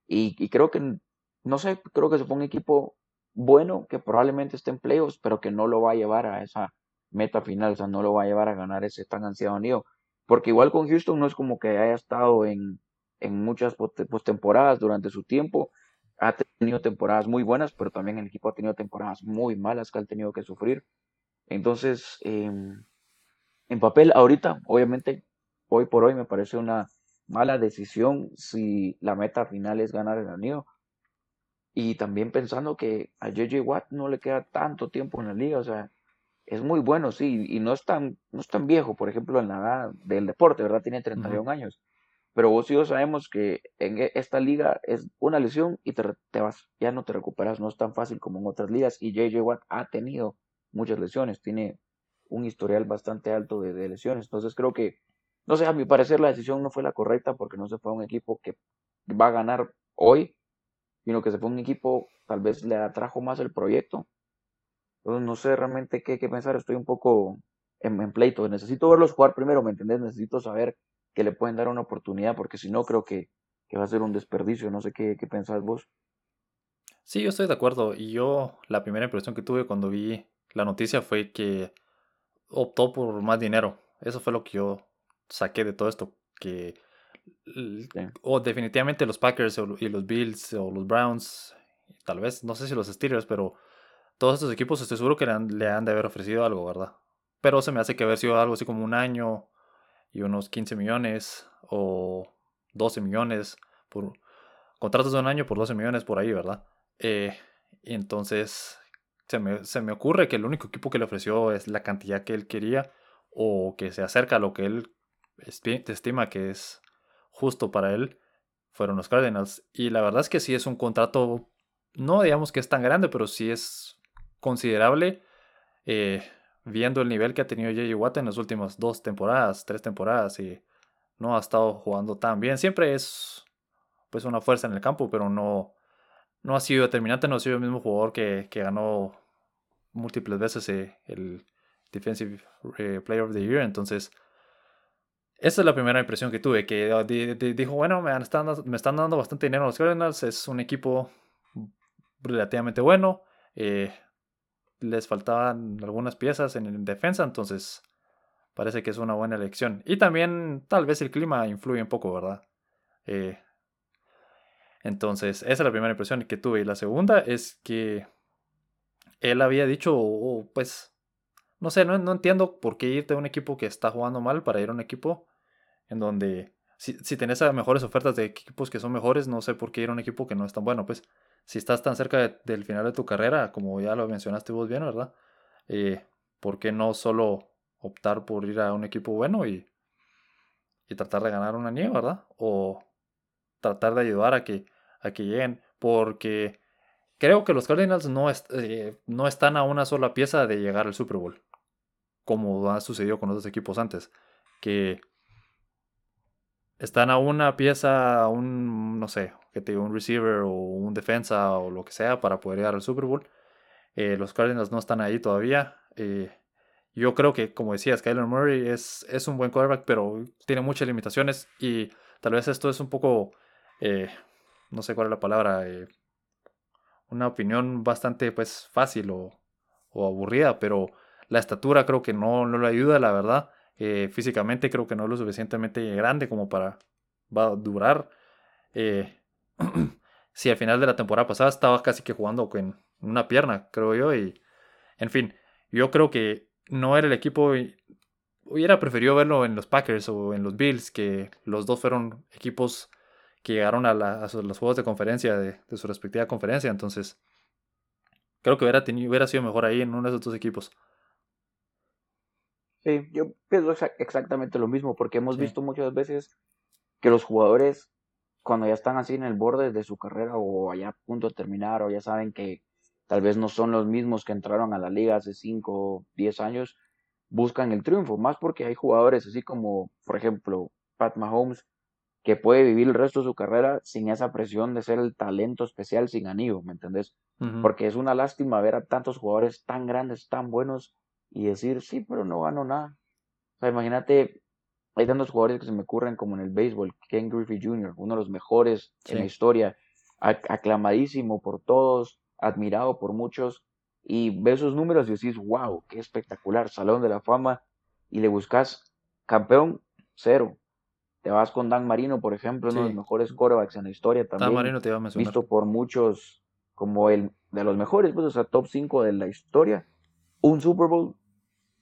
Y, creo que, no sé, creo que se fue un equipo bueno que probablemente esté en playoffs, pero que no lo va a llevar a esa meta final, o sea, no lo va a llevar a ganar ese tan ansiado anillo. Porque igual con Houston no es como que haya estado en, en muchas postemporadas durante su tiempo. Ha tenido temporadas muy buenas, pero también el equipo ha tenido temporadas muy malas que han tenido que sufrir. Entonces, eh, en papel, ahorita, obviamente, hoy por hoy me parece una mala decisión si la meta final es ganar el anillo. Y también pensando que a JJ Watt no le queda tanto tiempo en la liga, o sea, es muy bueno, sí, y no es tan, no es tan viejo, por ejemplo, en la edad del deporte, ¿verdad? Tiene 31 años. Pero vos y yo sabemos que en e, esta liga es una lesión y te, te, vas, ya no te recuperas, no es tan fácil como en otras ligas. Y JJ Watt ha tenido muchas lesiones, tiene un historial bastante alto de, lesiones. Entonces creo que, no sé, a mi parecer la decisión no fue la correcta porque no se fue a un equipo que va a ganar hoy, sino que se fue a un equipo, tal vez le atrajo más el proyecto. Entonces no sé realmente qué, qué pensar, estoy un poco en, pleito. Necesito verlos jugar primero, ¿me entendés? Necesito saber que le pueden dar una oportunidad porque si no creo que, que va a ser un desperdicio. No sé qué, qué pensás vos. Sí, yo estoy de acuerdo. Y yo la primera impresión que tuve cuando vi la noticia fue que optó por más dinero. Eso fue lo que yo saqué de todo esto. Que o definitivamente los Packers y los Bills o los Browns, tal vez, no sé si los Steelers, pero todos estos equipos estoy seguro que le han, le han de haber ofrecido algo, ¿verdad? Pero se me hace que haber sido algo así como un año y unos 15 millones o 12 millones por contratos de un año por 12 millones por ahí, ¿verdad? Eh, y entonces se me, ocurre que el único equipo que le ofreció es la cantidad que él quería o que se acerca a lo que él estima que es justo para él, fueron los Cardinals. Y la verdad es que sí es un contrato, no digamos que es tan grande, pero sí es considerable eh, viendo el nivel que ha tenido J.J. Watt en las últimas dos temporadas, tres temporadas y no ha estado jugando tan bien. Siempre es pues una fuerza en el campo, pero no, no ha sido determinante, no ha sido el mismo jugador que, que ganó múltiples veces eh, el Defensive eh, Player of the Year. Entonces, esa es la primera impresión que tuve, que ah, dijo, bueno, me están, me están dando bastante dinero los Cardinals, es un equipo relativamente bueno, eh, les faltaban algunas piezas en defensa, entonces parece que es una buena elección. Y también tal vez el clima influye un poco, ¿verdad? Entonces, esa es la primera impresión que tuve. Y la segunda es que él había dicho, pues, no sé, no, no, entiendo por qué irte a un equipo que está jugando mal para ir a un equipo en donde, si, si tenés mejores ofertas de equipos que son mejores, no sé por qué ir a un equipo que no es tan bueno. Pues, si estás tan cerca del final de tu carrera, como ya lo mencionaste vos bien, ¿verdad? Eh, ¿Por qué no solo optar por ir a un equipo bueno y, y tratar de ganar una nieve, ¿verdad? O tratar de ayudar a que, a que lleguen, porque creo que los Cardinals no, eh, no están a una sola pieza de llegar al Super Bowl, como ha sucedido con otros equipos antes, que están a una pieza, un, no sé, un receiver o un defensa o lo que sea para poder llegar al Super Bowl. Eh, los Cardinals no están ahí todavía. Eh, yo creo que, como decías, Kyler Murray es, un buen quarterback, pero tiene muchas limitaciones y tal vez esto es un poco, no sé cuál es la palabra, una opinión bastante pues fácil o, o, aburrida, pero la estatura creo que no, no le ayuda, la verdad. físicamente creo que no es lo suficientemente grande como para va a durar. si al final de la temporada pasada estaba casi que jugando con una pierna, creo yo, y en fin, yo creo que no era el equipo. Hubiera preferido verlo en los Packers o en los Bills, que los dos fueron equipos que llegaron a, los juegos de conferencia de, su respectiva conferencia. Entonces, creo que hubiera, tenido, hubiera sido mejor ahí en uno de esos dos equipos. Sí, yo pienso exactamente lo mismo, porque hemos visto muchas veces que los jugadores, cuando ya están así en el borde de su carrera o allá a punto de terminar, o ya saben que tal vez no son los mismos que entraron a la liga hace 5 o 10 años, buscan el triunfo, más porque hay jugadores así como, por ejemplo, Pat Mahomes, que puede vivir el resto de su carrera sin esa presión de ser el talento especial sin anillo, ¿me entendés? Porque es una lástima ver a tantos jugadores tan grandes, tan buenos y decir, sí, pero no gano nada. O sea, imagínate, hay tantos jugadores que se me ocurren como en el béisbol, Ken Griffey Jr., uno de los mejores en la historia, aclamadísimo por todos, admirado por muchos, y ves esos números y decís, wow, qué espectacular, Salón de la Fama, y le buscas campeón, cero. Te vas con Dan Marino, por ejemplo, uno de los mejores quarterbacks en la historia también. Dan Marino te iba a mencionar. Visto por muchos como el de los mejores, pues, o sea, top 5 de la historia. Un Super Bowl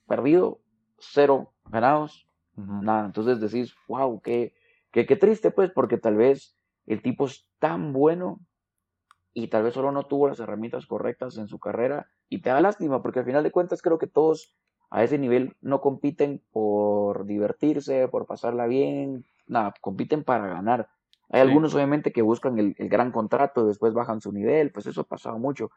perdido, cero ganados, nada. Entonces decís, wow, qué, qué, qué triste, pues, porque tal vez el tipo es tan bueno y tal vez solo no tuvo las herramientas correctas en su carrera y te da lástima porque al final de cuentas creo que todos a ese nivel no compiten por divertirse, por pasarla bien, nada, compiten para ganar. Hay algunos obviamente que buscan el, gran contrato y después bajan su nivel, pues eso ha pasado mucho,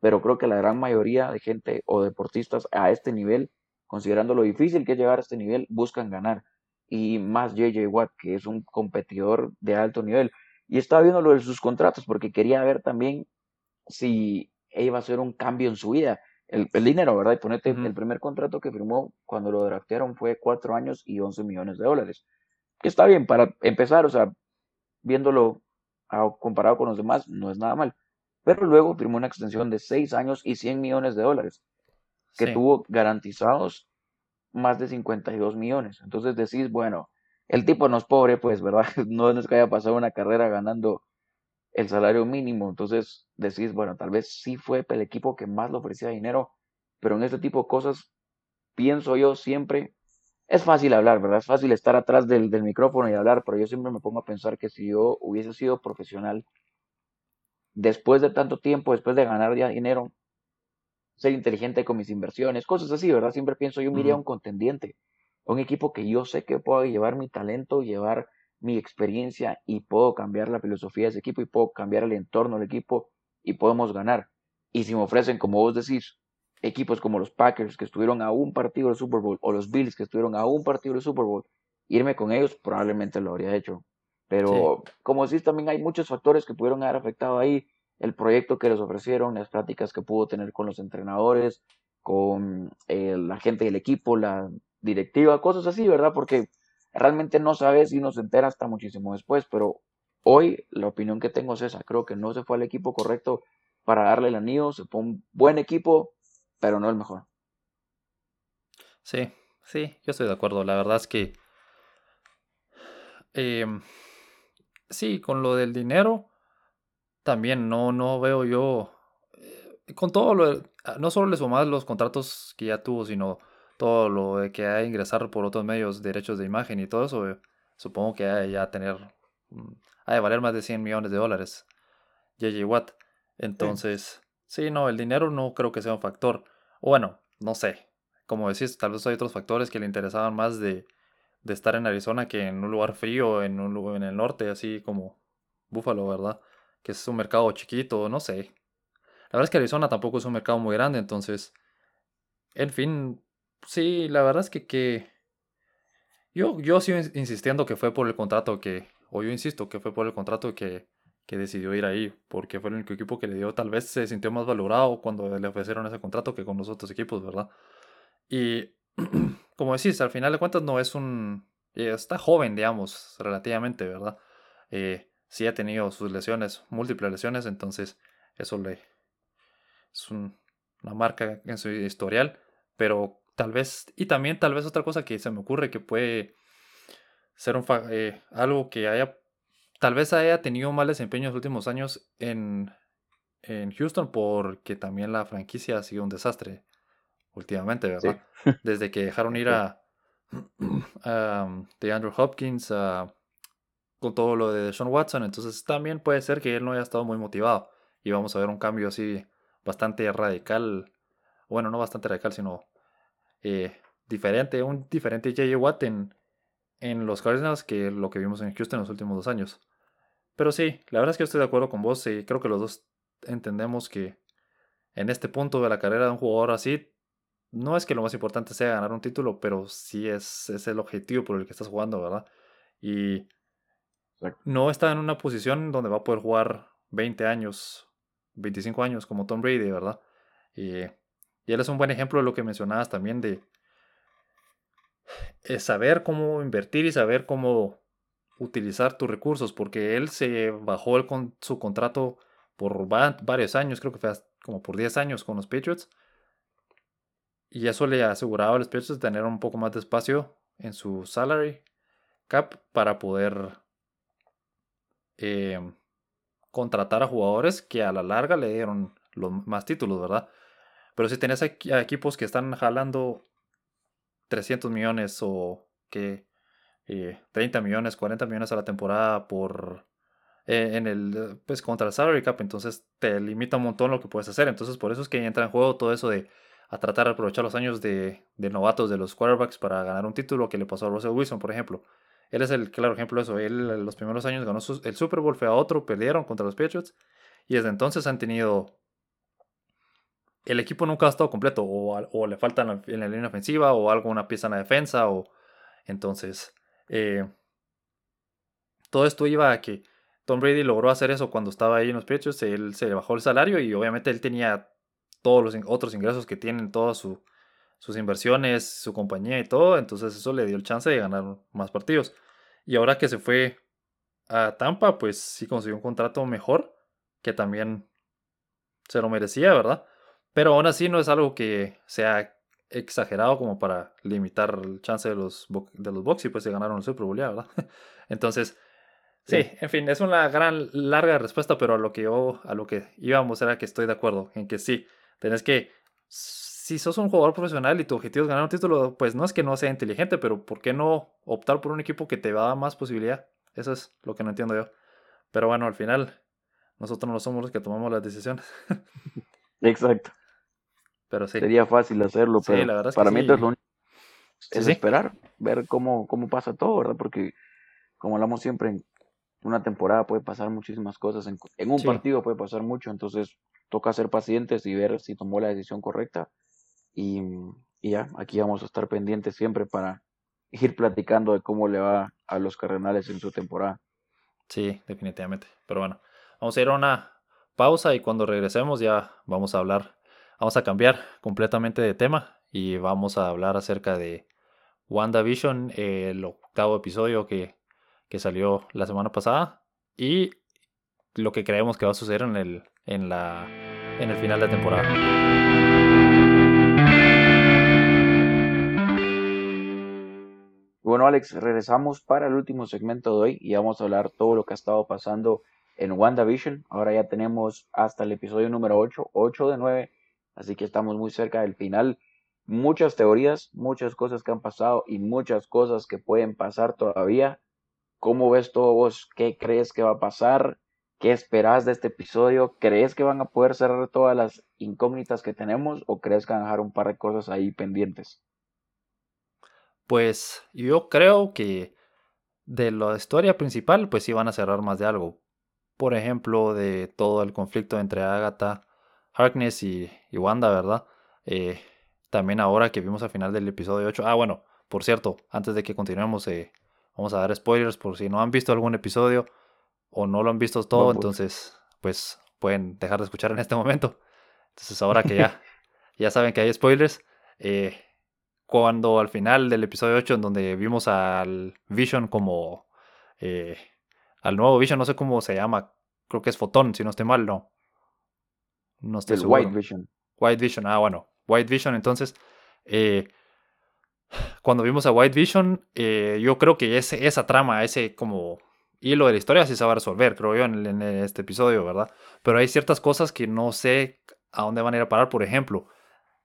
pero creo que la gran mayoría de gente o deportistas a este nivel, considerando lo difícil que es llegar a este nivel, buscan ganar. Y más JJ Watt, que es un competidor de alto nivel. Y estaba viendo lo de sus contratos porque quería ver también si iba a hacer un cambio en su vida. El, dinero, ¿verdad? Y ponete, el primer contrato que firmó cuando lo draftearon fue cuatro años y 11 millones de dólares. Que está bien para empezar, o sea, viéndolo comparado con los demás, no es nada mal. Pero luego firmó una extensión de seis años y 100 millones de dólares, que tuvo garantizados más de 52 millones. Entonces decís, bueno, el tipo no es pobre, pues, ¿verdad? No es que haya pasado una carrera ganando el salario mínimo. Entonces decís, bueno, tal vez sí fue el equipo que más le ofrecía dinero, pero en este tipo de cosas, pienso yo siempre, es fácil hablar, ¿verdad? Es fácil estar atrás del, del micrófono y hablar, pero yo siempre me pongo a pensar que si yo hubiese sido profesional, después de tanto tiempo, después de ganar ya dinero, ser inteligente con mis inversiones, cosas así, ¿verdad? Siempre pienso, yo me a un contendiente un equipo que yo sé que puedo llevar mi talento, llevar mi experiencia y puedo cambiar la filosofía de ese equipo y puedo cambiar el entorno del equipo y podemos ganar. Y si me ofrecen, como vos decís, equipos como los Packers que estuvieron a un partido del Super Bowl o los Bills que estuvieron a un partido del Super Bowl, irme con ellos probablemente lo habría hecho. Pero como decís, también hay muchos factores que pudieron haber afectado ahí. El proyecto que les ofrecieron, las prácticas que pudo tener con los entrenadores, con eh, la gente del equipo, la directiva, cosas así, ¿verdad? Porque realmente no sabes y no se entera hasta muchísimo después, pero hoy la opinión que tengo es esa, creo que no se fue al equipo correcto para darle el anillo, se fue un buen equipo, pero no el mejor. Sí, sí, yo estoy de acuerdo, la verdad es que em, sí, con lo del dinero, también no, no veo yo, eh, con todo lo, no solo le sumas los contratos que ya tuvo, sino todo lo de que hay ingresar por otros medios, derechos de imagen y todo eso, eh, supongo que hay ya tener, mm, hay de valer más de 100 millones de dólares. JJ Watt. Entonces, sí. no, el dinero no creo que sea un factor. Bueno, no sé. Como decís, tal vez hay otros factores que le interesaban más de, de estar en Arizona que en un lugar frío, en un lugar en el norte, así como Buffalo, ¿verdad? Que es un mercado chiquito, no sé. La verdad es que Arizona tampoco es un mercado muy grande, entonces, en fin, sí, la verdad es que, que yo, yo sigo insistiendo que fue por el contrato que, o yo insisto que fue por el contrato que, que decidió ir ahí, porque fue el único equipo que le dio, tal vez se sintió más valorado cuando le ofrecieron ese contrato que con los otros equipos, ¿verdad? Y como decís, al final de cuentas no es un... Eh, está joven, digamos, relativamente, ¿verdad? Eh, sí ha tenido sus lesiones, múltiples lesiones, entonces eso le... Es una marca en su historial, pero tal vez... Y también tal vez otra cosa que se me ocurre que puede ser un, eh, algo que haya Tal vez haya tenido mal desempeño en los últimos años en, en Houston porque también la franquicia ha sido un desastre últimamente, ¿verdad? Desde que dejaron ir a, de Andrew Hopkins con todo lo de Sean Watson, entonces también puede ser que él no haya estado muy motivado y vamos a ver un cambio así bastante radical, bueno, no bastante radical, sino eh, diferente, un diferente J.J. Watt en, en los Cardinals que lo que vimos en Houston en los últimos dos años. Pero sí, la verdad es que estoy de acuerdo con vos y creo que los dos entendemos que en este punto de la carrera de un jugador así, no es que lo más importante sea ganar un título, pero sí es, es el objetivo por el que estás jugando, ¿verdad? Y no está en una posición donde va a poder jugar 20 años, 25 años como Tom Brady, ¿verdad? Y, y él es un buen ejemplo de lo que mencionabas también de saber cómo invertir y saber cómo utilizar tus recursos, porque él se bajó su contrato por varios años, creo que fue como por 10 años con los Patriots. Y eso le aseguraba a los Patriots tener un poco más de espacio en su salary cap para poder em, contratar a jugadores que a la larga le dieron los más títulos, ¿verdad? Pero si tenés equipos que están jalando 300 millones o que 30 eh, millones, 40 millones a la temporada por eh, en el pues contra el salary cap, entonces te limita un montón lo que puedes hacer. Entonces por eso es que entra en juego todo eso de a tratar de aprovechar los años de, de novatos de los quarterbacks para ganar un título que le pasó a Russell Wilson, por ejemplo. Él es el claro ejemplo de eso. Él en los primeros años ganó el Super Bowl, fue a otro, perdieron contra los Patriots y desde entonces han tenido el equipo nunca ha estado completo o, le faltan en la línea ofensiva o algo, una pieza en la defensa o entonces eh, todo esto iba a que Tom Brady logró hacer eso cuando estaba ahí en los Patriots. Él se le bajó el salario y obviamente él tenía todos los otros ingresos que tienen todas sus inversiones, su compañía y todo. Entonces eso le dio el chance de ganar más partidos. Y ahora que se fue a Tampa, pues sí consiguió un contrato mejor, que también se lo merecía, ¿verdad? Pero aún así no es algo que sea exagerado como para limitar el chance de los, de los Bucks y pues se ganaron el Super Bowl ¿verdad? Entonces, sí, en fin, es una gran larga respuesta, pero a lo que yo, a lo que íbamos era que estoy de acuerdo en que sí, tenés que, si sos un jugador profesional y tu objetivo es ganar un título, pues no es que no sea inteligente, pero ¿por qué no optar por un equipo que te va a dar más posibilidad? Eso es lo que no entiendo yo. Pero bueno, al final, nosotros no somos los que tomamos las decisiones. Exacto. Pero sí. Sería fácil hacerlo, pero para mí es lo único es esperar, ver cómo, cómo pasa todo, ¿verdad? Porque como hablamos siempre, en una temporada puede pasar muchísimas cosas, en, un partido puede pasar mucho, entonces toca ser pacientes y ver si tomó la decisión correcta. Y, y ya, aquí vamos a estar pendientes siempre para ir platicando de cómo le va a los Cardenales en su temporada. Sí, definitivamente. Pero bueno, vamos a ir a una pausa y cuando regresemos ya vamos a hablar Vamos a cambiar completamente de tema y vamos a hablar acerca de WandaVision, el octavo episodio que, salió la semana pasada y lo que creemos que va a suceder en el, en la, en el final de temporada. Bueno, Alex, regresamos para el último segmento de hoy y vamos a hablar todo lo que ha estado pasando en WandaVision. Ahora ya tenemos hasta el episodio número 8, 8 de 9, así que estamos muy cerca del final. Muchas teorías, muchas cosas que han pasado y muchas cosas que pueden pasar todavía. ¿Cómo ves todo vos? ¿Qué crees que va a pasar? ¿Qué esperas de este episodio? ¿Crees que van a poder cerrar todas las incógnitas que tenemos o crees que van a dejar un par de cosas ahí pendientes? Pues yo creo que de la historia principal, pues sí van a cerrar más de algo. Por ejemplo, de todo el conflicto entre Agatha, Harkness y, Wanda, ¿verdad? Eh, también ahora que vimos al final del episodio 8. Ah, bueno, por cierto, antes de que continuemos, eh, vamos a dar spoilers por si no han visto algún episodio o no lo han visto todo, entonces, pues pueden dejar de escuchar en este momento. Entonces, ahora que ya, ya saben que hay spoilers, eh, cuando al final del episodio 8, en donde vimos al Vision como. Eh, al nuevo Vision, no sé cómo se llama. Creo que es Fotón, si no estoy mal, no. No estoy es White Vision. White Vision, ah, bueno. White Vision, entonces. Eh, cuando vimos a White Vision, eh, yo creo que ese, esa trama, ese como hilo de la historia sí se va a resolver, creo yo, en, en, este episodio, ¿verdad? Pero hay ciertas cosas que no sé a dónde van a ir a parar. Por ejemplo,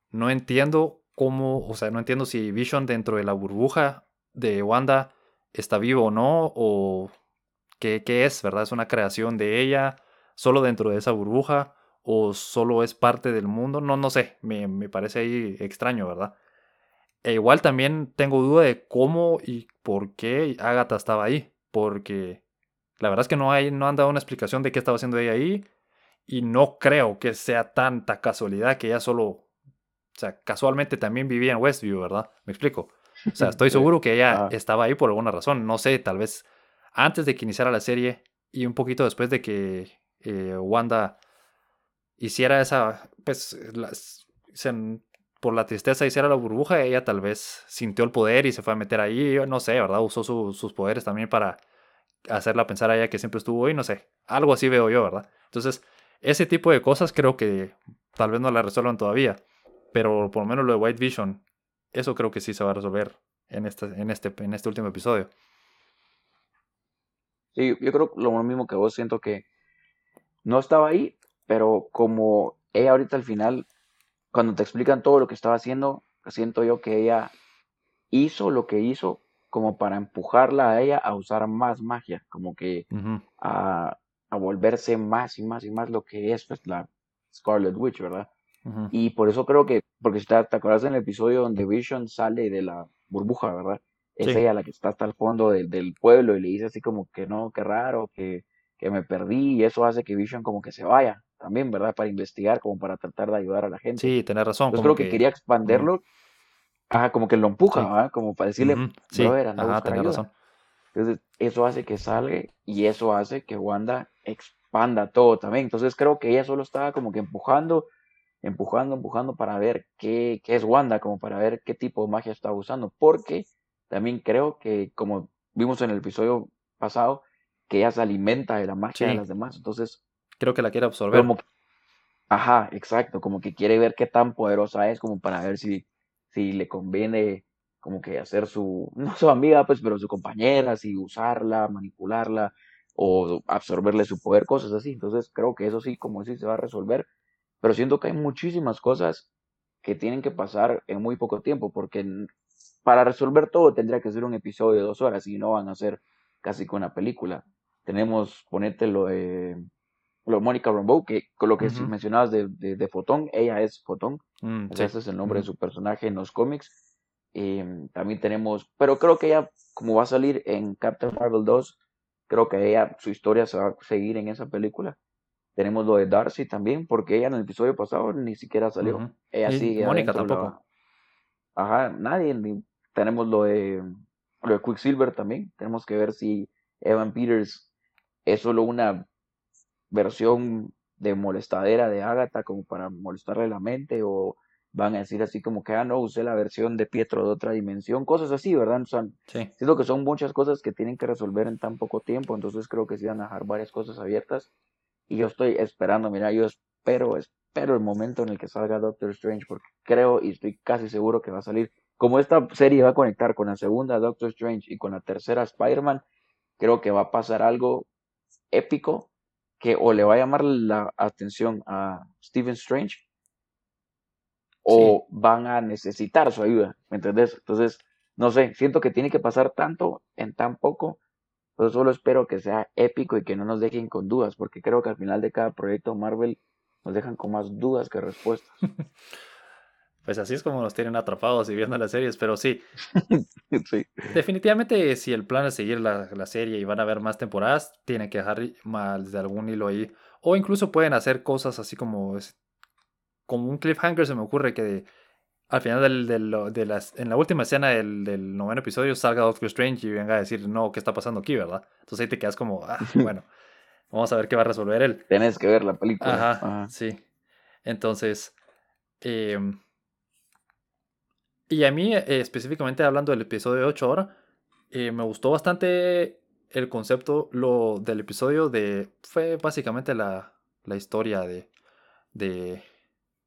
no entiendo cómo, o sea, no entiendo si Vision dentro de la burbuja de Wanda está vivo o no, o qué, qué es, ¿verdad? Es una creación de ella, solo dentro de esa burbuja, o solo es parte del mundo, no, no sé, me, me parece ahí extraño, ¿verdad? E igual también tengo duda de cómo y por qué Agatha estaba ahí, porque la verdad es que no, hay, no han dado una explicación de qué estaba haciendo ella ahí, y no creo que sea tanta casualidad que ella solo o sea, casualmente también vivía en Westview, ¿verdad? Me explico. O sea, estoy seguro que ella ah. estaba ahí por alguna razón. No sé, tal vez antes de que iniciara la serie y un poquito después de que eh, Wanda hiciera esa, pues, por la tristeza hiciera la burbuja, ella tal vez sintió el poder y se fue a meter ahí, no sé, ¿verdad? Usó sus poderes también para hacerla pensar a ella que siempre estuvo ahí, no sé. Algo así veo yo, ¿verdad? Entonces, ese tipo de cosas creo que tal vez no la resuelvan todavía. Pero por lo menos lo de White Vision, eso creo que sí se va a resolver en este, en este, en este último episodio. Sí, yo creo lo mismo que vos, siento que no estaba ahí, pero como ella ahorita al final, cuando te explican todo lo que estaba haciendo, siento yo que ella hizo lo que hizo como para empujarla a ella a usar más magia, como que a, a, volverse más y más y más lo que es pues, la Scarlet Witch, ¿verdad? Y por eso creo que, porque si te, te acuerdas en el episodio donde Vision sale de la burbuja, ¿verdad? Es ella la que está hasta el fondo del pueblo y le dice así como que no, qué raro, que, que me perdí y eso hace que Vision como que se vaya también, ¿verdad? Para investigar, como para tratar de ayudar a la gente. Sí, tenés razón. Yo creo que, quería expanderlo, ajá, como que lo empuja, ¿verdad? Como para decirle, uh sí. ajá, tenés razón. Entonces, eso hace que salga y eso hace que Wanda expanda todo también. Entonces, creo que ella solo estaba como que empujando empujando, empujando para ver qué, qué, es Wanda, como para ver qué tipo de magia está usando, porque también creo que, como vimos en el episodio pasado, que ella se alimenta de la magia de las demás, entonces... Creo que la quiere absorber. ajá, exacto, como que quiere ver qué tan poderosa es, como para ver si, si le conviene como que hacer su, no su amiga, pues, pero su compañera, si usarla, manipularla, o absorberle su poder, cosas así. Entonces creo que eso sí, como sí se va a resolver pero siento que hay muchísimas cosas que tienen que pasar en muy poco tiempo, porque para resolver todo tendría que ser un episodio de dos horas y no van a ser casi con una película. Tenemos, ponerte lo de, Mónica Rambeau, que con lo que mencionabas de, de, Fotón, ella es Fotón, mm, ese es el nombre de su personaje en los cómics. También tenemos, pero creo que ella, como va a salir en Captain Marvel 2, creo que ella, su historia se va a seguir en esa película. Tenemos lo de Darcy también, porque ella en el episodio pasado ni siquiera salió. Ella sí. Mónica tampoco. Ajá, nadie. Tenemos lo de, lo de Quicksilver también. Tenemos que ver si Evan Peters es solo una versión de molestadera de Agatha como para molestarle la mente o van a decir así como que, ah, no, usé la versión de Pietro de otra dimensión, cosas así, ¿verdad? Son, sí. Siento que son muchas cosas que tienen que resolver en tan poco tiempo, entonces creo que sí van a dejar varias cosas abiertas y yo estoy esperando, mira, yo espero, espero el momento en el que salga Doctor Strange, porque creo y estoy casi seguro que va a salir. Como esta serie va a conectar con la segunda Doctor Strange y con la tercera Spider-Man, creo que va a pasar algo épico que o le va a llamar la atención a Stephen Strange o van a necesitar su ayuda, ¿me entendés? Entonces, no sé, siento que tiene que pasar tanto en tan poco, pero solo espero que sea épico y que no nos dejen con dudas, porque creo que al final de cada proyecto Marvel nos dejan con más dudas que respuestas. Pues así es como nos tienen atrapados y viendo las series, pero sí. sí. Definitivamente, si el plan es seguir la, la, serie y van a haber más temporadas, tienen que dejar más de algún hilo ahí. O incluso pueden hacer cosas así como como un cliffhanger se me ocurre que al final del, del, de las, en la última escena del, del, noveno episodio salga Doctor Strange y venga a decir, no, ¿qué está pasando aquí, verdad? Entonces ahí te quedas como, ah, bueno, vamos a ver qué va a resolver él. Tienes que ver la película. Ajá, sí. Entonces, em, y a mí, eh, específicamente hablando del episodio 8 ahora, eh, me gustó bastante el concepto lo, del episodio de... Fue básicamente la, la historia de, de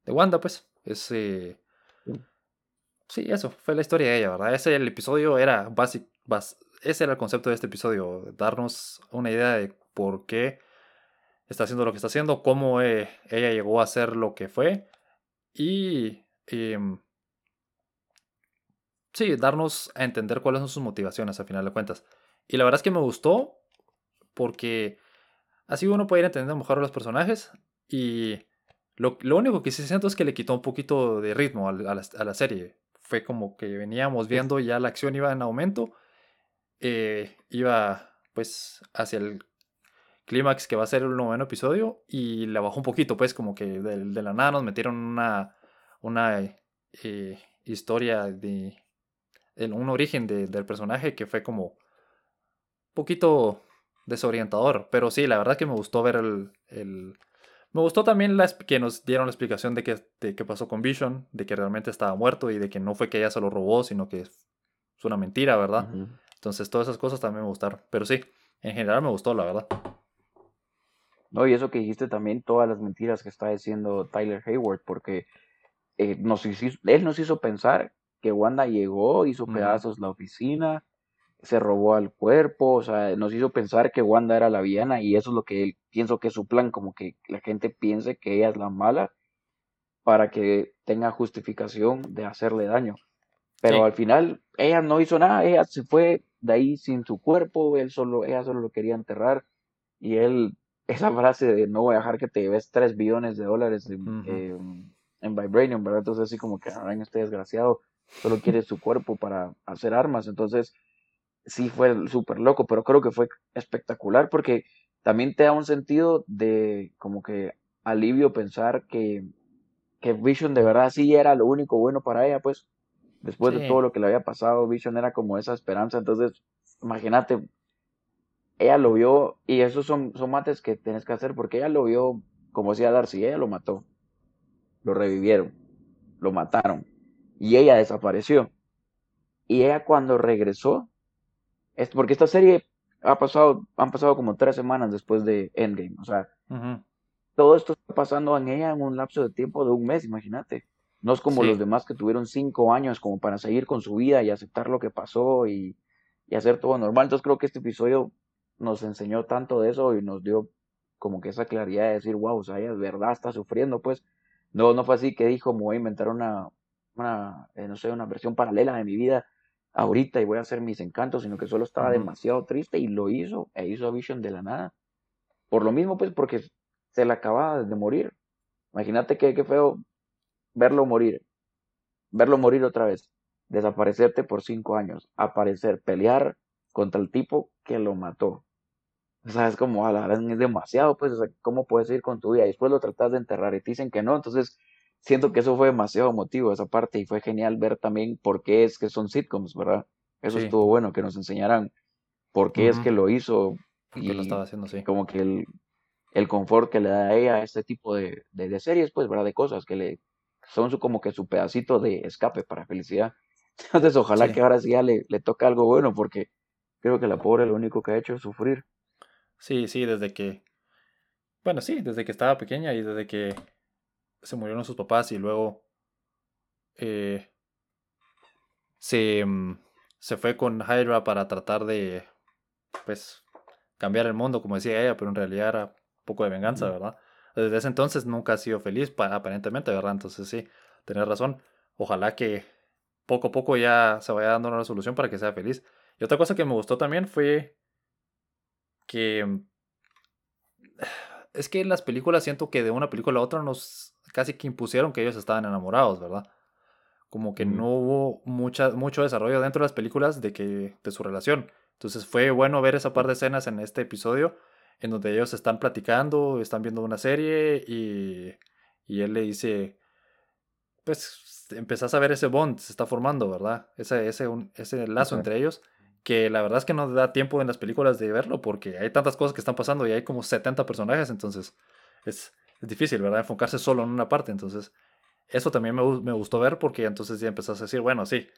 de Wanda, pues. Es, eh, sí, eso, fue la historia de ella, ¿verdad? Ese el episodio era básico, ese era el concepto de este episodio, darnos una idea de por qué está haciendo lo que está haciendo, cómo eh, ella llegó a ser lo que fue y em, sí, darnos a entender cuáles son sus motivaciones al final de cuentas. Y la verdad es que me gustó porque así uno puede ir entendiendo mejor a los personajes y lo, único que sí siento es que le quitó un poquito de ritmo a, la, serie. Fue como que veníamos viendo ya la acción iba en aumento. Eh, iba pues hacia el clímax que va a ser el noveno episodio y le bajó un poquito pues como que de, la nada nos metieron una, una eh, historia de, un origen del personaje que fue como un poquito desorientador pero sí la verdad que me gustó ver el me gustó también la, que nos dieron la explicación de qué pasó con Vision, de que realmente estaba muerto y de que no fue que ella se lo robó, sino que es una mentira, ¿verdad? Entonces todas esas cosas también me gustaron. Pero sí, en general me gustó, la verdad. No, y eso que dijiste también, todas las mentiras que está diciendo Tyler Hayward, porque eh, nos él nos hizo pensar que Wanda llegó, hizo pedazos la oficina, se robó al cuerpo, o sea, nos hizo pensar que Wanda era la villana y eso es lo que él pienso que es su plan, como que la gente piense que ella es la mala para que tenga justificación de hacerle daño. Pero al final ella no hizo nada, ella se fue de ahí sin su cuerpo, él solo, ella solo lo quería enterrar y él, esa frase de no voy a dejar que te lleves tres billones de dólares en, en Vibranium, ¿verdad? Entonces así como que, ahora este desgraciado solo quiere su cuerpo para hacer armas, entonces sí fue súper loco, pero creo que fue espectacular porque también te da un sentido de como que alivio pensar que, que Vision de verdad sí era lo único bueno para ella, pues después de todo lo que le había pasado, Vision era como esa esperanza, entonces imagínate, ella lo vio y esos son, son mates que tienes que hacer porque ella lo vio, como decía Darcy, ella lo mató, lo revivieron, lo mataron y ella desapareció. Y ella cuando regresó, es porque esta serie ha pasado, han pasado como tres semanas después de Endgame, o sea, todo esto está pasando en ella en un lapso de tiempo de un mes, imagínate. No es como los demás que tuvieron cinco años como para seguir con su vida y aceptar lo que pasó y, y hacer todo normal. Entonces creo que este episodio nos enseñó tanto de eso y nos dio como que esa claridad de decir, wow, o sea, ella es verdad está sufriendo, pues. No, no fue así que dijo, me voy a inventar una, una eh, no sé, una versión paralela de mi vida ahorita y voy a hacer mis encantos, sino que solo estaba demasiado triste y lo hizo, e hizo a Vision de la nada. Por lo mismo, pues, porque se le acababa de morir. Imagínate qué, qué feo verlo morir, verlo morir otra vez, desaparecerte por cinco años, aparecer, pelear contra el tipo que lo mató. O sea, es como, a la es demasiado, pues, o sea, ¿cómo puedes ir con tu vida? Y después lo tratas de enterrar y te dicen que no, entonces siento que eso fue demasiado emotivo, esa parte, y fue genial ver también por qué es que son sitcoms, ¿verdad? Eso estuvo bueno, que nos enseñaran por qué es que lo hizo. Y lo estaba haciendo, sí. Como que el, el confort que le da a ella a este tipo de, de, series, pues, ¿verdad? De cosas que le son su, como que su pedacito de escape para felicidad. Entonces, ojalá que ahora sí ya le, le toque algo bueno, porque creo que la pobre lo único que ha hecho es sufrir. Sí, sí, desde que. Bueno, sí, desde que estaba pequeña y desde que se murieron sus papás y luego eh, se, mm, se fue con Hydra para tratar de, pues, cambiar el mundo, como decía ella, pero en realidad era poco de venganza, ¿verdad? Desde ese entonces nunca ha sido feliz, aparentemente, ¿verdad? Entonces sí, tenés razón. Ojalá que poco a poco ya se vaya dando una resolución para que sea feliz. Y otra cosa que me gustó también fue que es que en las películas siento que de una película a otra nos casi que impusieron que ellos estaban enamorados, ¿verdad? Como que no hubo mucha, mucho desarrollo dentro de las películas de, que, de su relación. Entonces fue bueno ver esa par de escenas en este episodio en donde ellos están platicando, están viendo una serie y, y él le dice, pues empezás a ver ese bond, se está formando, ¿verdad? Ese, ese, ese lazo entre ellos que la verdad es que no da tiempo en las películas de verlo porque hay tantas cosas que están pasando y hay como 70 personajes, entonces es, es difícil, ¿verdad? Enfocarse solo en una parte, entonces eso también me, me, gustó ver porque entonces ya empezás a decir, bueno, sí,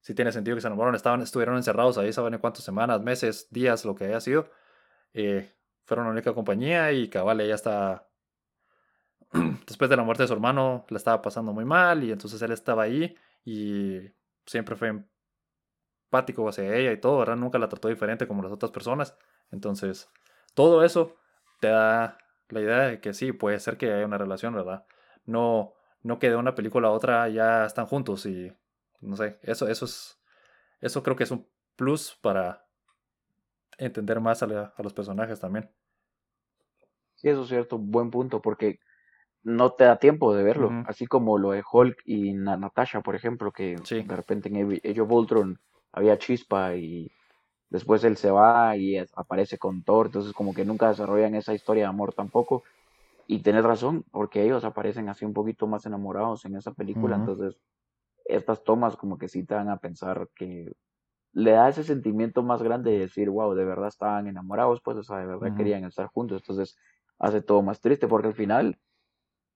sí tiene sentido que se enamoraron, estaban, estuvieron encerrados ahí, saben en cuántas semanas, meses, días, lo que haya sido, eh, fueron la única compañía y cabal, ella está, después de la muerte de su hermano, la estaba pasando muy mal y entonces él estaba ahí y siempre fue empático hacia ella y todo, ¿verdad? Nunca la trató diferente como las otras personas. Entonces, todo eso te da la idea de que sí, puede ser que haya una relación, ¿verdad? No, no que de una película a otra ya están juntos y no sé, eso, eso es, eso creo que es un plus para entender más a, los personajes también. Sí, eso es cierto, buen punto, porque no te da tiempo de verlo, así como lo de Hulk y Natasha, por ejemplo, que de repente en Age of Ultron había chispa y después él se va y aparece con Thor, entonces como que nunca desarrollan esa historia de amor tampoco. Y tenés razón, porque ellos aparecen así un poquito más enamorados en esa película, entonces estas tomas como que sí te van a pensar que le da ese sentimiento más grande de decir, wow, de verdad estaban enamorados, pues, o sea, de verdad querían estar juntos, entonces hace todo más triste, porque al final,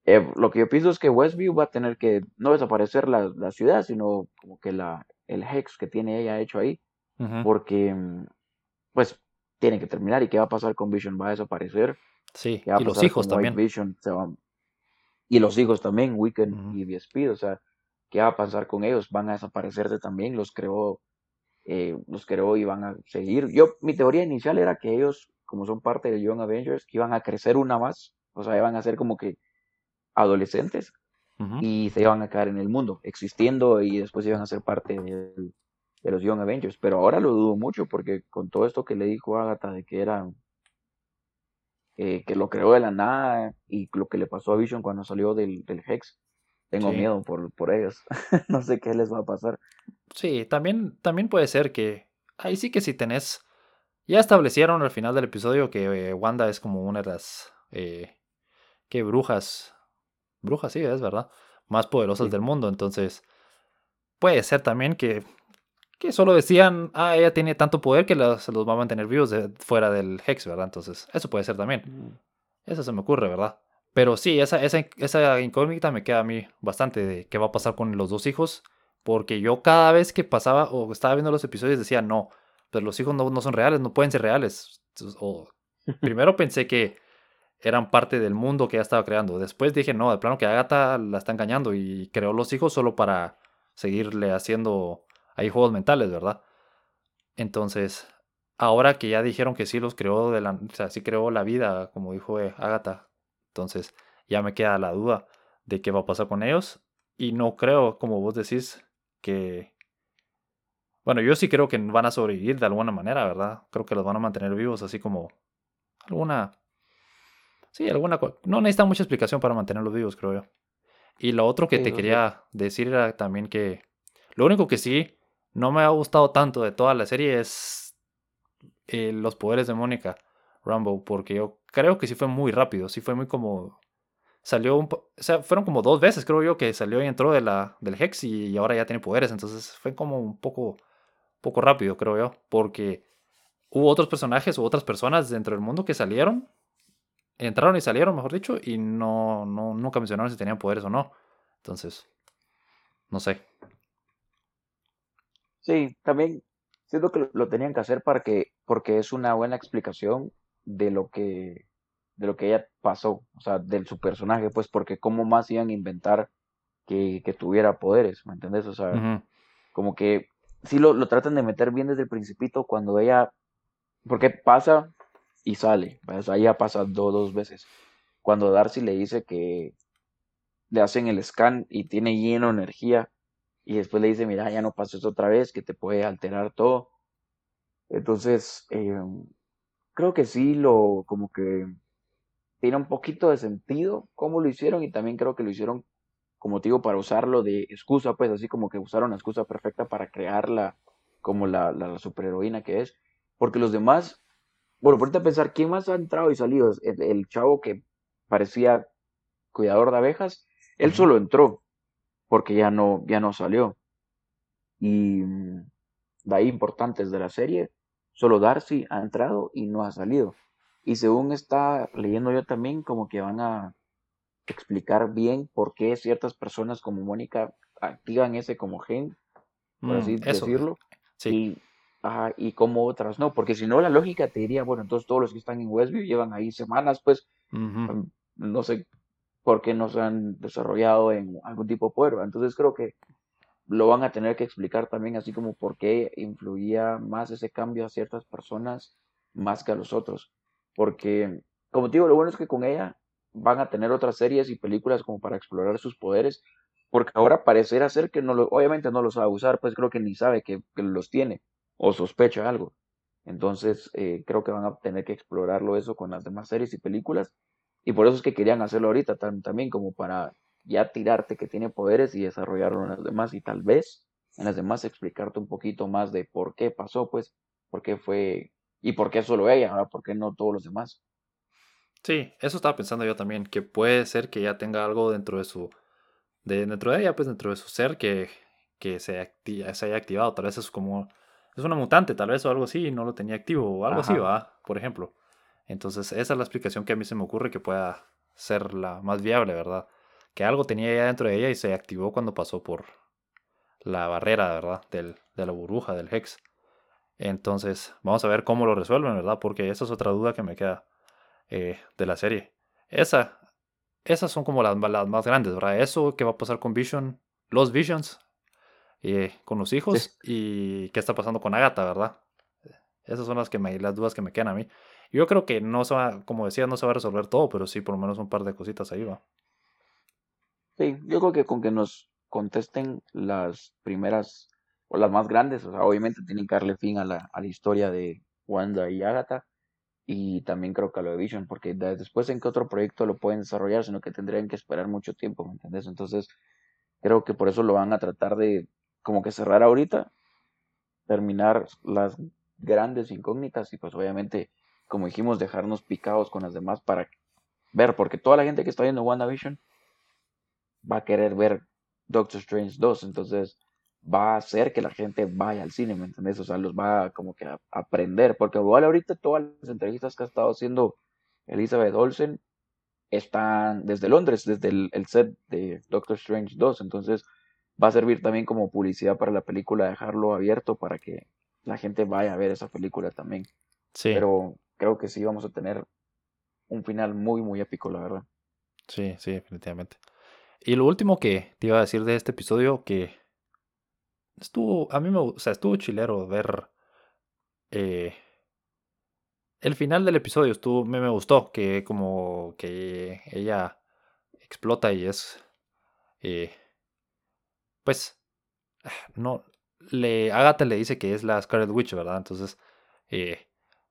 eh, lo que yo pienso es que Westview va a tener que no desaparecer la, la ciudad, sino como que la, el hex que tiene ella hecho ahí, porque mm, pues tiene que terminar. ¿Y qué va a pasar con Vision? ¿Va a desaparecer? Sí, y los hijos también. Vision se Y los hijos también, Weekend y VSP, o sea, ¿qué va a pasar con ellos? ¿Van a desaparecerse también? ¿Los creó, eh, los creó y van a seguir? Yo, mi teoría inicial era que ellos, como son parte de Young Avengers, que iban a crecer una más, o sea, iban a ser como que adolescentes y se iban a quedar en el mundo, existiendo y después iban a ser parte de, los Young Avengers. Pero ahora lo dudo mucho porque con todo esto que le dijo Agatha de que era eh, que lo creó de la nada y lo que le pasó a Vision cuando salió del, del Hex, tengo miedo por, por ellos. no sé qué les va a pasar. Sí, también, también puede ser que ahí sí que si tenés ya establecieron al final del episodio que eh, Wanda es como una de las eh, que brujas brujas, sí, es verdad, más poderosas del mundo. Entonces, puede ser también que, que solo decían, ah, ella tiene tanto poder que se los va a mantener vivos fuera del Hex, ¿verdad? Entonces, eso puede ser también. Mm. Eso se me ocurre, ¿verdad? Pero sí, esa, esa, esa incógnita me queda a mí bastante de qué va a pasar con los dos hijos. Porque yo cada vez que pasaba o estaba viendo los episodios decía, no, pero los hijos no, no son reales, no pueden ser reales. O, primero pensé que eran parte del mundo que ella estaba creando. Después dije, no, de plano que Agatha la está engañando y creó los hijos solo para seguirle haciendo ahí juegos mentales, ¿verdad? Entonces, ahora que ya dijeron que sí los creó, de la, o sea, sí creó la vida, como dijo eh, Agatha, entonces ya me queda la duda de qué va a pasar con ellos. Y no creo, como vos decís, que... Bueno, yo sí creo que van a sobrevivir de alguna manera, ¿verdad? Creo que los van a mantener vivos, así como alguna Sí, alguna No necesita mucha explicación para mantenerlos vivos, creo yo. Y lo otro que te quería decir era también que lo único que sí no me ha gustado tanto de toda la serie es eh, los poderes de Mónica Rambo, porque yo creo que sí fue muy rápido, sí fue muy como salió un o sea, fueron como dos veces creo yo que salió y entró de la del Hex y, ahora ya tiene poderes, entonces fue como un poco poco rápido, creo yo, porque hubo otros personajes o otras personas dentro del mundo que salieron entraron y salieron, mejor dicho, y no, no, nunca mencionaron si tenían poderes o no. Entonces, no sé. Sí, también siento que lo tenían que hacer para que, porque es una buena explicación de lo que de lo que ella pasó, o sea, de su personaje, pues, porque cómo más iban a inventar que, que tuviera poderes, ¿me entendés? O sea, como que sí lo, lo tratan de meter bien desde el principito cuando ella, porque pasa y sale. Pues ahí ha pasado dos veces. Cuando Darcy le dice que le hacen el scan y tiene lleno de energía y después le dice, mira, ya no pases otra vez, que te puede alterar todo. Entonces, em, creo que sí, lo como que tiene un poquito de sentido cómo lo hicieron y también creo que lo hicieron, como te digo, para usarlo de excusa, pues así como que usaron la excusa perfecta para crearla como la, la, superheroína que es. Porque los demás, bueno, por a pensar, ¿quién más ha entrado y salido? El, el chavo que parecía cuidador de abejas, él solo entró, porque ya no, ya no salió. Y mm, de ahí importantes de la serie, solo Darcy ha entrado y no ha salido. Y según está leyendo yo también, como que van a explicar bien por qué ciertas personas como Mónica activan ese como gen, por así mm, decirlo. Sí. Y, y como otras no, porque si no la lógica te diría, bueno, entonces todos los que están en Westview llevan ahí semanas, pues mm, no sé por qué no se han desarrollado en algún tipo de poder. Entonces creo que lo van a tener que explicar también, así como por qué influía más ese cambio a ciertas personas más que a los otros porque, como te digo, lo bueno es que con ella van a tener otras series y películas como para explorar sus poderes, porque ahora parecerá ser que no lo, obviamente no los sabe usar, pues creo que ni sabe que, los tiene o sospecha algo. Entonces, eh, creo que van a tener que explorarlo eso con las demás series y películas. Y por eso es que querían hacerlo ahorita también, como para ya tirarte que tiene poderes y desarrollarlo en las demás. Y tal vez en las demás explicarte un poquito más de por qué pasó, pues, por qué fue ¿Y por qué solo ella? ¿Por qué no todos los demás? Sí, eso estaba pensando yo también, que puede ser que ella tenga algo dentro de su, de, dentro de ella, pues dentro de su ser que, que se, se haya activado. Tal vez es como, es una mutante, tal vez o algo así, y no lo tenía activo o algo así, va, por ejemplo. Entonces, esa es la explicación que a mí se me ocurre que pueda ser la más viable, ¿verdad? Que algo tenía ella dentro de ella y se activó cuando pasó por la barrera, ¿verdad? Del, de la burbuja, del Hex. Entonces, vamos a ver cómo lo resuelven, ¿verdad? Porque esa es otra duda que me queda eh, de la serie. Esa, esas son como las, más grandes, ¿verdad? Eso que va a pasar con Vision, los Visions, eh, con los hijos y qué está pasando con Agatha, ¿verdad? Esas son las, que me, las dudas que me quedan a mí. Yo creo que no se va, como decía, no se va a resolver todo, pero sí por lo menos un par de cositas ahí va. Sí, yo creo que con que nos contesten las primeras o las más grandes, o sea, obviamente tienen que darle fin a la, a la historia de Wanda y Agatha, y también creo que a lo de Vision, porque después en qué otro proyecto lo pueden desarrollar, sino que tendrían que esperar mucho tiempo, ¿me entiendes? Entonces, creo que por eso lo van a tratar de como que cerrar ahorita, terminar las grandes incógnitas y pues obviamente, como dijimos, dejarnos picados con las demás para ver, porque toda la gente que está viendo WandaVision va a querer ver Doctor Strange 2, entonces va a hacer que la gente vaya al cine, ¿me entiendes? O sea, los va como que a, aprender, porque igual ahorita todas las entrevistas que ha estado haciendo Elizabeth Olsen están desde Londres, desde el, set de Doctor Strange 2, entonces va a servir también como publicidad para la película, dejarlo abierto para que la gente vaya a ver esa película también. Sí. Pero creo que sí vamos a tener un final muy, muy épico, la verdad. Sí, sí, definitivamente. Y lo último que te iba a decir de este episodio, que estuvo, a mí me, o sea, estuvo chilero ver eh, el final del episodio, estuvo, me, me gustó, que como que ella explota y es, eh, pues, no, le, Agatha le dice que es la Scarlet Witch, ¿verdad? Entonces, eh,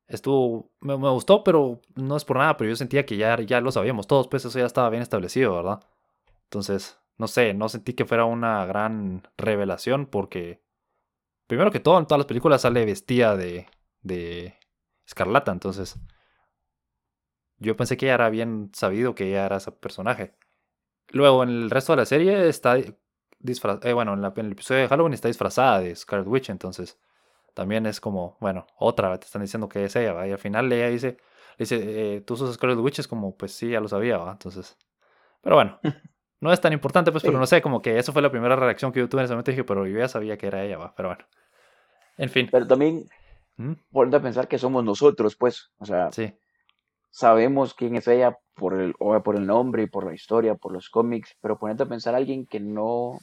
estuvo, me, gustó, pero no es por nada, pero yo sentía que ya, ya lo sabíamos todos, pues eso ya estaba bien establecido, ¿verdad? Entonces, no sé, no sentí que fuera una gran revelación porque, primero que todo, en todas las películas sale vestida de, de escarlata, entonces yo pensé que ya era bien sabido que ella era ese personaje. Luego, en el resto de la serie está disfrazada, eh, bueno, en, el episodio de Halloween está disfrazada de Scarlet Witch, entonces también es como, bueno, otra, te están diciendo que es ella, y al final ella dice, dice, eh, tú sos Scarlet Witch, es como, pues sí, ya lo sabía, ¿va? Entonces, pero bueno. No es tan importante, pues, pero no sé, como que eso fue la primera reacción que yo tuve en ese momento. Dije, pero yo ya sabía que era ella, va. Pero bueno. En fin. Pero también, ¿Mm? a pensar que somos nosotros, pues. O sea, sí. sabemos quién es ella por el, por el nombre y por la historia, por los cómics. Pero ponerte a pensar a alguien que no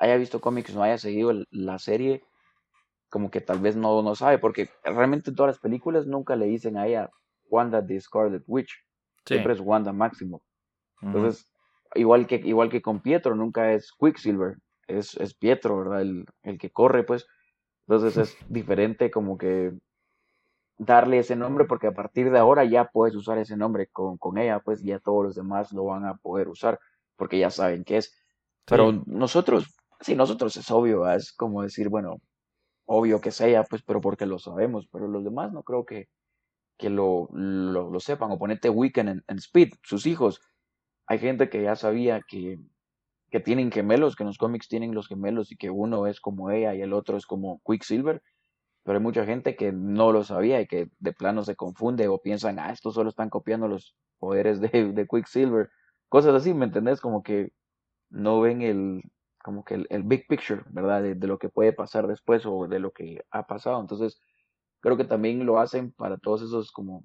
haya visto cómics, no haya seguido la serie, como que tal vez no, no sabe. Porque realmente en todas las películas nunca le dicen a ella Wanda the Scarlet Witch. Siempre es Wanda Máximo. Entonces, igual, que, igual que con Pietro, nunca es Quicksilver, es, es Pietro, ¿verdad? El, el que corre, pues. Entonces es diferente como que darle ese nombre porque a partir de ahora ya puedes usar ese nombre con, con ella, pues ya todos los demás lo van a poder usar porque ya saben qué es. Pero nosotros, sí, nosotros es obvio, es como decir, bueno, obvio que es ella, pues, pero porque lo sabemos, pero los demás no creo que, que lo, lo, sepan. O ponete Weekend en, en, Speed, sus hijos. Hay gente que ya sabía que, que tienen gemelos, que en los cómics tienen los gemelos y que uno es como ella y el otro es como Quicksilver pero hay mucha gente que no lo sabía y que de plano se confunde o piensan, ah, estos solo están copiando los poderes de, de Quicksilver, cosas así, ¿me entendés? Como que no ven el, como que el, big picture, ¿verdad? De, lo que puede pasar después o de lo que ha pasado. Entonces, creo que también lo hacen para todos esos como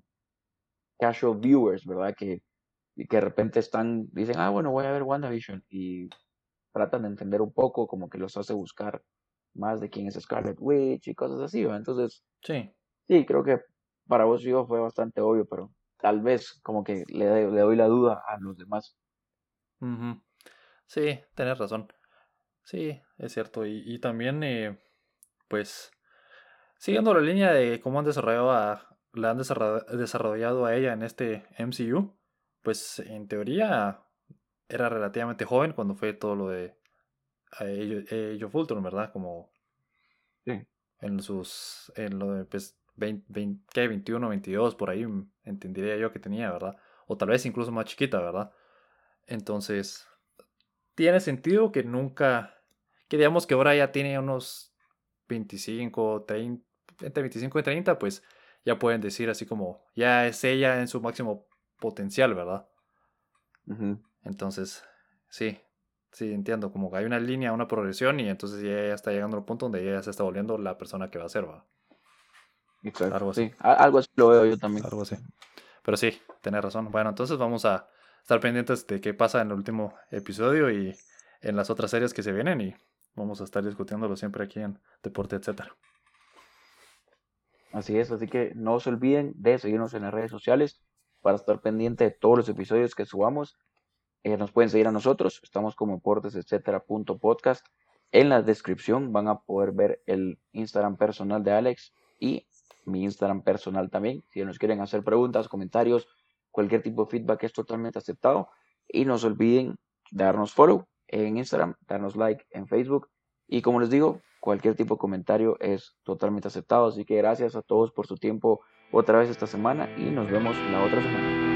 casual viewers, ¿verdad? Que, y que de repente están, dicen, ah, bueno, voy a ver WandaVision y tratan de entender un poco, como que los hace buscar más de quién es Scarlet Witch y cosas así, Entonces, sí. Sí, creo que para vos yo fue bastante obvio, pero tal vez como que le, le doy la duda a los demás. Sí, tenés razón. Sí, es cierto. Y, también, eh, pues, siguiendo la línea de cómo han desarrollado a, la han desarrollado a ella en este MCU, pues en teoría era relativamente joven cuando fue todo lo de ellos Fulton, ¿verdad? Como sí. en sus, en lo de, pues, 20, ¿qué? 21, 22, por ahí entendería yo que tenía, ¿verdad? O tal vez incluso más chiquita, ¿verdad? Entonces, tiene sentido que nunca, que digamos que ahora ya tiene unos 25, 30, entre 25 y 30, pues ya pueden decir así como, ya es ella en su máximo potencial, ¿verdad? Entonces, sí, Sí, entiendo, como que hay una línea, una progresión y entonces ya está llegando al punto donde ella se está volviendo la persona que va a ser, ¿va? Exacto. Algo así. algo así lo veo yo también. Algo así. Pero sí, tenés razón. Bueno, entonces vamos a estar pendientes de qué pasa en el último episodio y en las otras series que se vienen y vamos a estar discutiéndolo siempre aquí en Deporte, etcétera. Así es, así que no se olviden de seguirnos en las redes sociales para estar pendiente de todos los episodios que subamos eh, nos pueden seguir a nosotros, estamos como deportes, etcétera, punto podcast. En la descripción van a poder ver el Instagram personal de Alex y mi Instagram personal también. Si nos quieren hacer preguntas, comentarios, cualquier tipo de feedback es totalmente aceptado. Y no se olviden darnos follow en Instagram, darnos like en Facebook. Y como les digo, cualquier tipo de comentario es totalmente aceptado. Así que gracias a todos por su tiempo otra vez esta semana y nos vemos la otra semana.